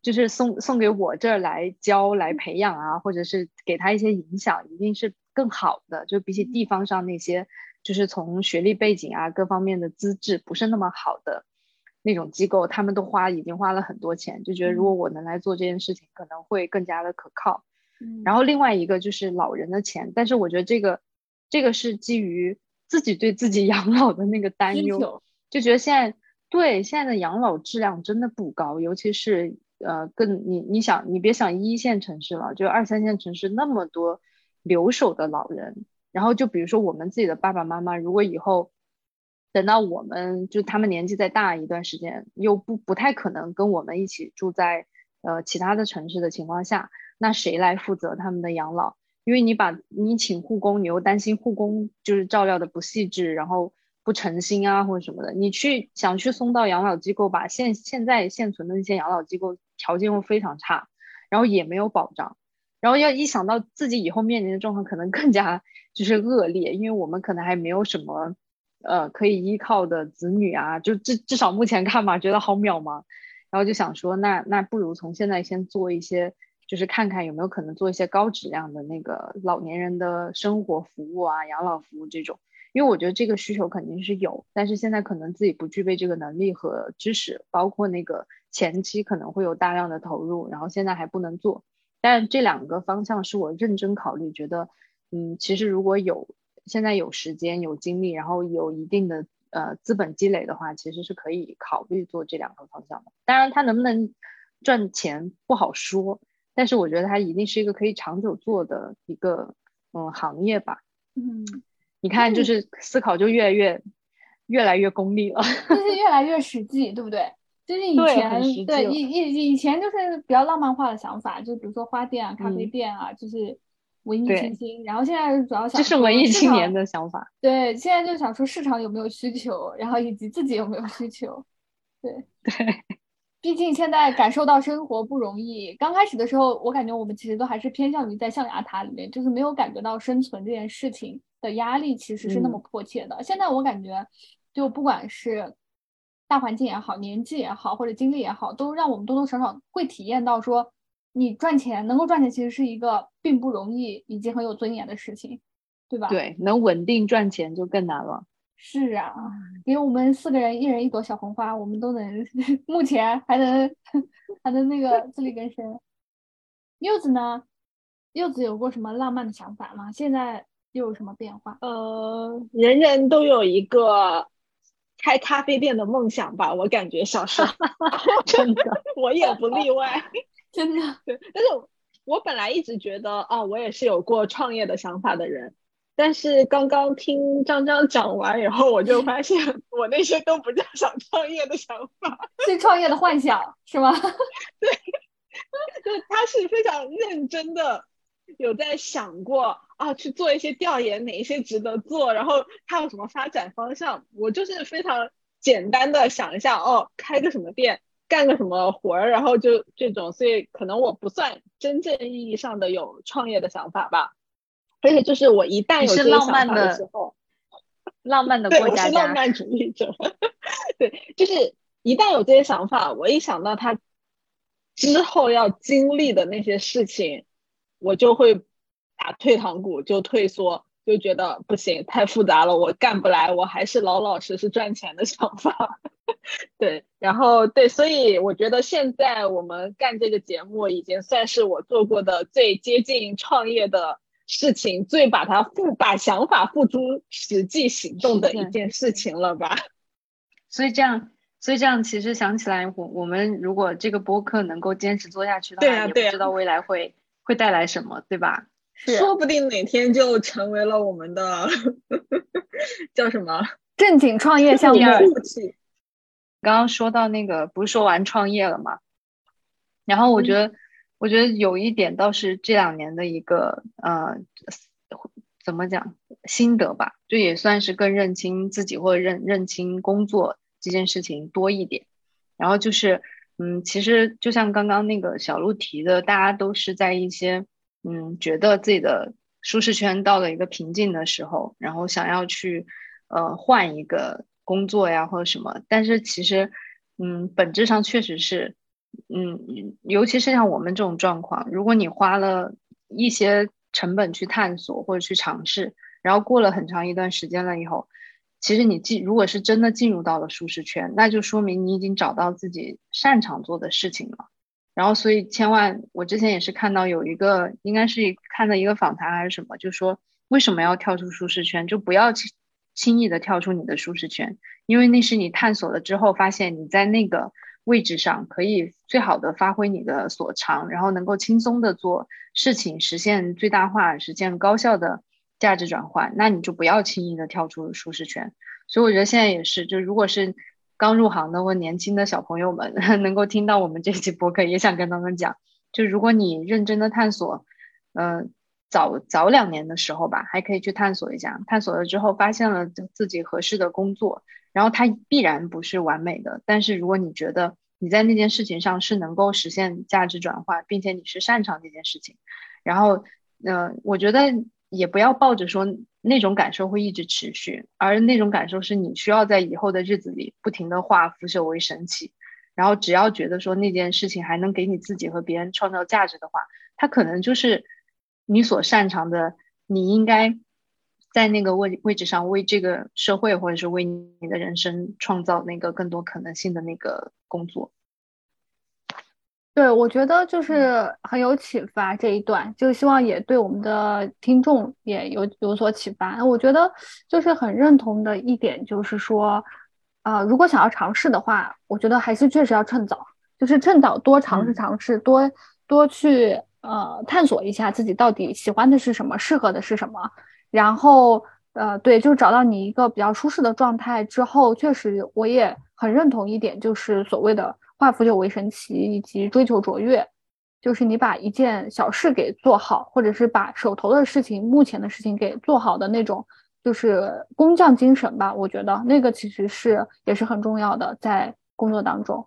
就是送送给我这儿来教、来培养啊，或者是给他一些影响，一定是更好的。就比起地方上那些，就是从学历背景啊各方面的资质不是那么好的那种机构，他们都花已经花了很多钱，就觉得如果我能来做这件事情，可能会更加的可靠。”然后另外一个就是老人的钱，但是我觉得这个，这个是基于自己对自己 养老的那个担忧，就觉得现在对现在的养老质量真的不高，尤其是呃，更你你想，你别想一线城市了，就二三线城市那么多留守的老人，然后就比如说我们自己的爸爸妈妈，如果以后等到我们就他们年纪再大一段时间，又不不太可能跟我们一起住在呃其他的城市的情况下，那谁来负责他们的养老？因为你把你请护工，你又担心护工就是照料的不细致，然后不诚心啊或者什么的。你去想去送到养老机构，把现现在现存的那些养老机构条件又非常差，然后也没有保障，然后要一想到自己以后面临的状况可能更加就是恶劣，因为我们可能还没有什么呃可以依靠的子女啊，就至至少目前看嘛，觉得好渺茫，然后就想说那那不如从现在先做一些。就是看看有没有可能做一些高质量的那个老年人的生活服务啊，养老服务这种，因为我觉得这个需求肯定是有，但是现在可能自己不具备这个能力和知识，包括那个前期可能会有大量的投入，然后现在还不能做。但这两个方向是我认真考虑，觉得，嗯，其实如果有现在有时间、有精力，然后有一定的呃资本积累的话，其实是可以考虑做这两个方向的。当然，它能不能赚钱不好说。但是我觉得它一定是一个可以长久做的一个嗯行业吧。嗯，你看，就是思考就越来越越来越功利了，就 是越来越实际，对不对？就是以前对以以以前就是比较浪漫化的想法，就比如说花店啊、咖啡店啊，就是文艺清新。然后现在主要想，这是文艺青年的想法。对，现在就想说市场有没有需求，然后以及自己有没有需求。对 对。毕竟现在感受到生活不容易。刚开始的时候，我感觉我们其实都还是偏向于在象牙塔里面，就是没有感觉到生存这件事情的压力其实是那么迫切的。现在我感觉，就不管是大环境也好，年纪也好，或者经历也好，都让我们多多少少会体验到说，你赚钱能够赚钱，其实是一个并不容易以及很有尊严的事情，对吧？对，能稳定赚钱就更难了。是啊，给我们四个人一人一朵小红花，我们都能，目前还能 还能那个自力更生。柚子呢？柚子有过什么浪漫的想法吗？现在又有什么变化？呃，人人都有一个开咖啡店的梦想吧，我感觉小时候 真的，我也不例外，真的。对，但是我本来一直觉得，哦，我也是有过创业的想法的人。但是刚刚听张张讲完以后，我就发现 我那些都不叫想创业的想法，是创业的幻想，是吗？对，就他是非常认真的，有在想过啊，去做一些调研，哪一些值得做，然后他有什么发展方向。我就是非常简单的想一下，哦，开个什么店，干个什么活儿，然后就这种，所以可能我不算真正意义上的有创业的想法吧。而且就是我一旦有这些想法的时候，浪漫的 国家家，我是浪漫主义者。对，就是一旦有这些想法，我一想到他之后要经历的那些事情，我就会打退堂鼓，就退缩，就觉得不行，太复杂了，我干不来，我还是老老实实赚钱的想法。对，然后对，所以我觉得现在我们干这个节目，已经算是我做过的最接近创业的。事情最把它付把想法付诸实际行动的一件事情了吧？所以这样，所以这样，其实想起来，我我们如果这个播客能够坚持做下去的话，也不知道未来会会带来什么，对吧？是，说不定哪天就成为了我们的 叫什么正经创业项目。刚刚说到那个，不是说完创业了吗？然后我觉得。我觉得有一点倒是这两年的一个呃，怎么讲心得吧，就也算是更认清自己或者认认清工作这件事情多一点。然后就是，嗯，其实就像刚刚那个小鹿提的，大家都是在一些嗯觉得自己的舒适圈到了一个瓶颈的时候，然后想要去呃换一个工作呀或者什么。但是其实，嗯，本质上确实是。嗯，尤其是像我们这种状况，如果你花了一些成本去探索或者去尝试，然后过了很长一段时间了以后，其实你进如果是真的进入到了舒适圈，那就说明你已经找到自己擅长做的事情了。然后，所以千万，我之前也是看到有一个，应该是看的一个访谈还是什么，就说为什么要跳出舒适圈，就不要轻轻易的跳出你的舒适圈，因为那是你探索了之后发现你在那个位置上可以最好的发挥你的所长，然后能够轻松的做事情，实现最大化，实现高效的价值转换，那你就不要轻易的跳出舒适圈。所以我觉得现在也是，就如果是刚入行的或年轻的小朋友们 能够听到我们这期播客，也想跟他们讲，就如果你认真的探索，嗯。早早两年的时候吧，还可以去探索一下。探索了之后，发现了自己合适的工作，然后它必然不是完美的。但是如果你觉得你在那件事情上是能够实现价值转化，并且你是擅长这件事情，然后，嗯，我觉得也不要抱着说那种感受会一直持续，而那种感受是你需要在以后的日子里不停的化腐朽为神奇。然后只要觉得说那件事情还能给你自己和别人创造价值的话，它可能就是。你所擅长的，你应该在那个位位置上为这个社会，或者是为你的人生创造那个更多可能性的那个工作。对，我觉得就是很有启发这一段，就希望也对我们的听众也有有所启发。我觉得就是很认同的一点，就是说，呃，如果想要尝试的话，我觉得还是确实要趁早，就是趁早多尝试尝试，多多去。呃，探索一下自己到底喜欢的是什么，适合的是什么，然后呃，对，就是找到你一个比较舒适的状态之后，确实我也很认同一点，就是所谓的化腐朽为神奇以及追求卓越，就是你把一件小事给做好，或者是把手头的事情、目前的事情给做好的那种，就是工匠精神吧。我觉得那个其实是也是很重要的，在工作当中。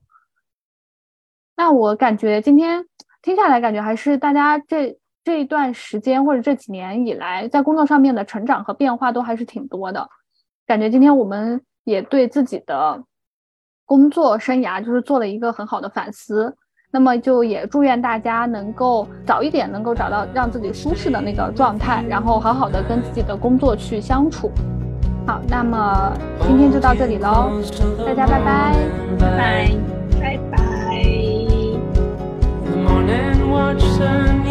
那我感觉今天。听下来，感觉还是大家这这一段时间或者这几年以来，在工作上面的成长和变化都还是挺多的。感觉今天我们也对自己的工作生涯就是做了一个很好的反思。那么就也祝愿大家能够早一点能够找到让自己舒适的那个状态，然后好好的跟自己的工作去相处。好，那么今天就到这里喽，大家拜拜，拜拜，拜拜。watch sun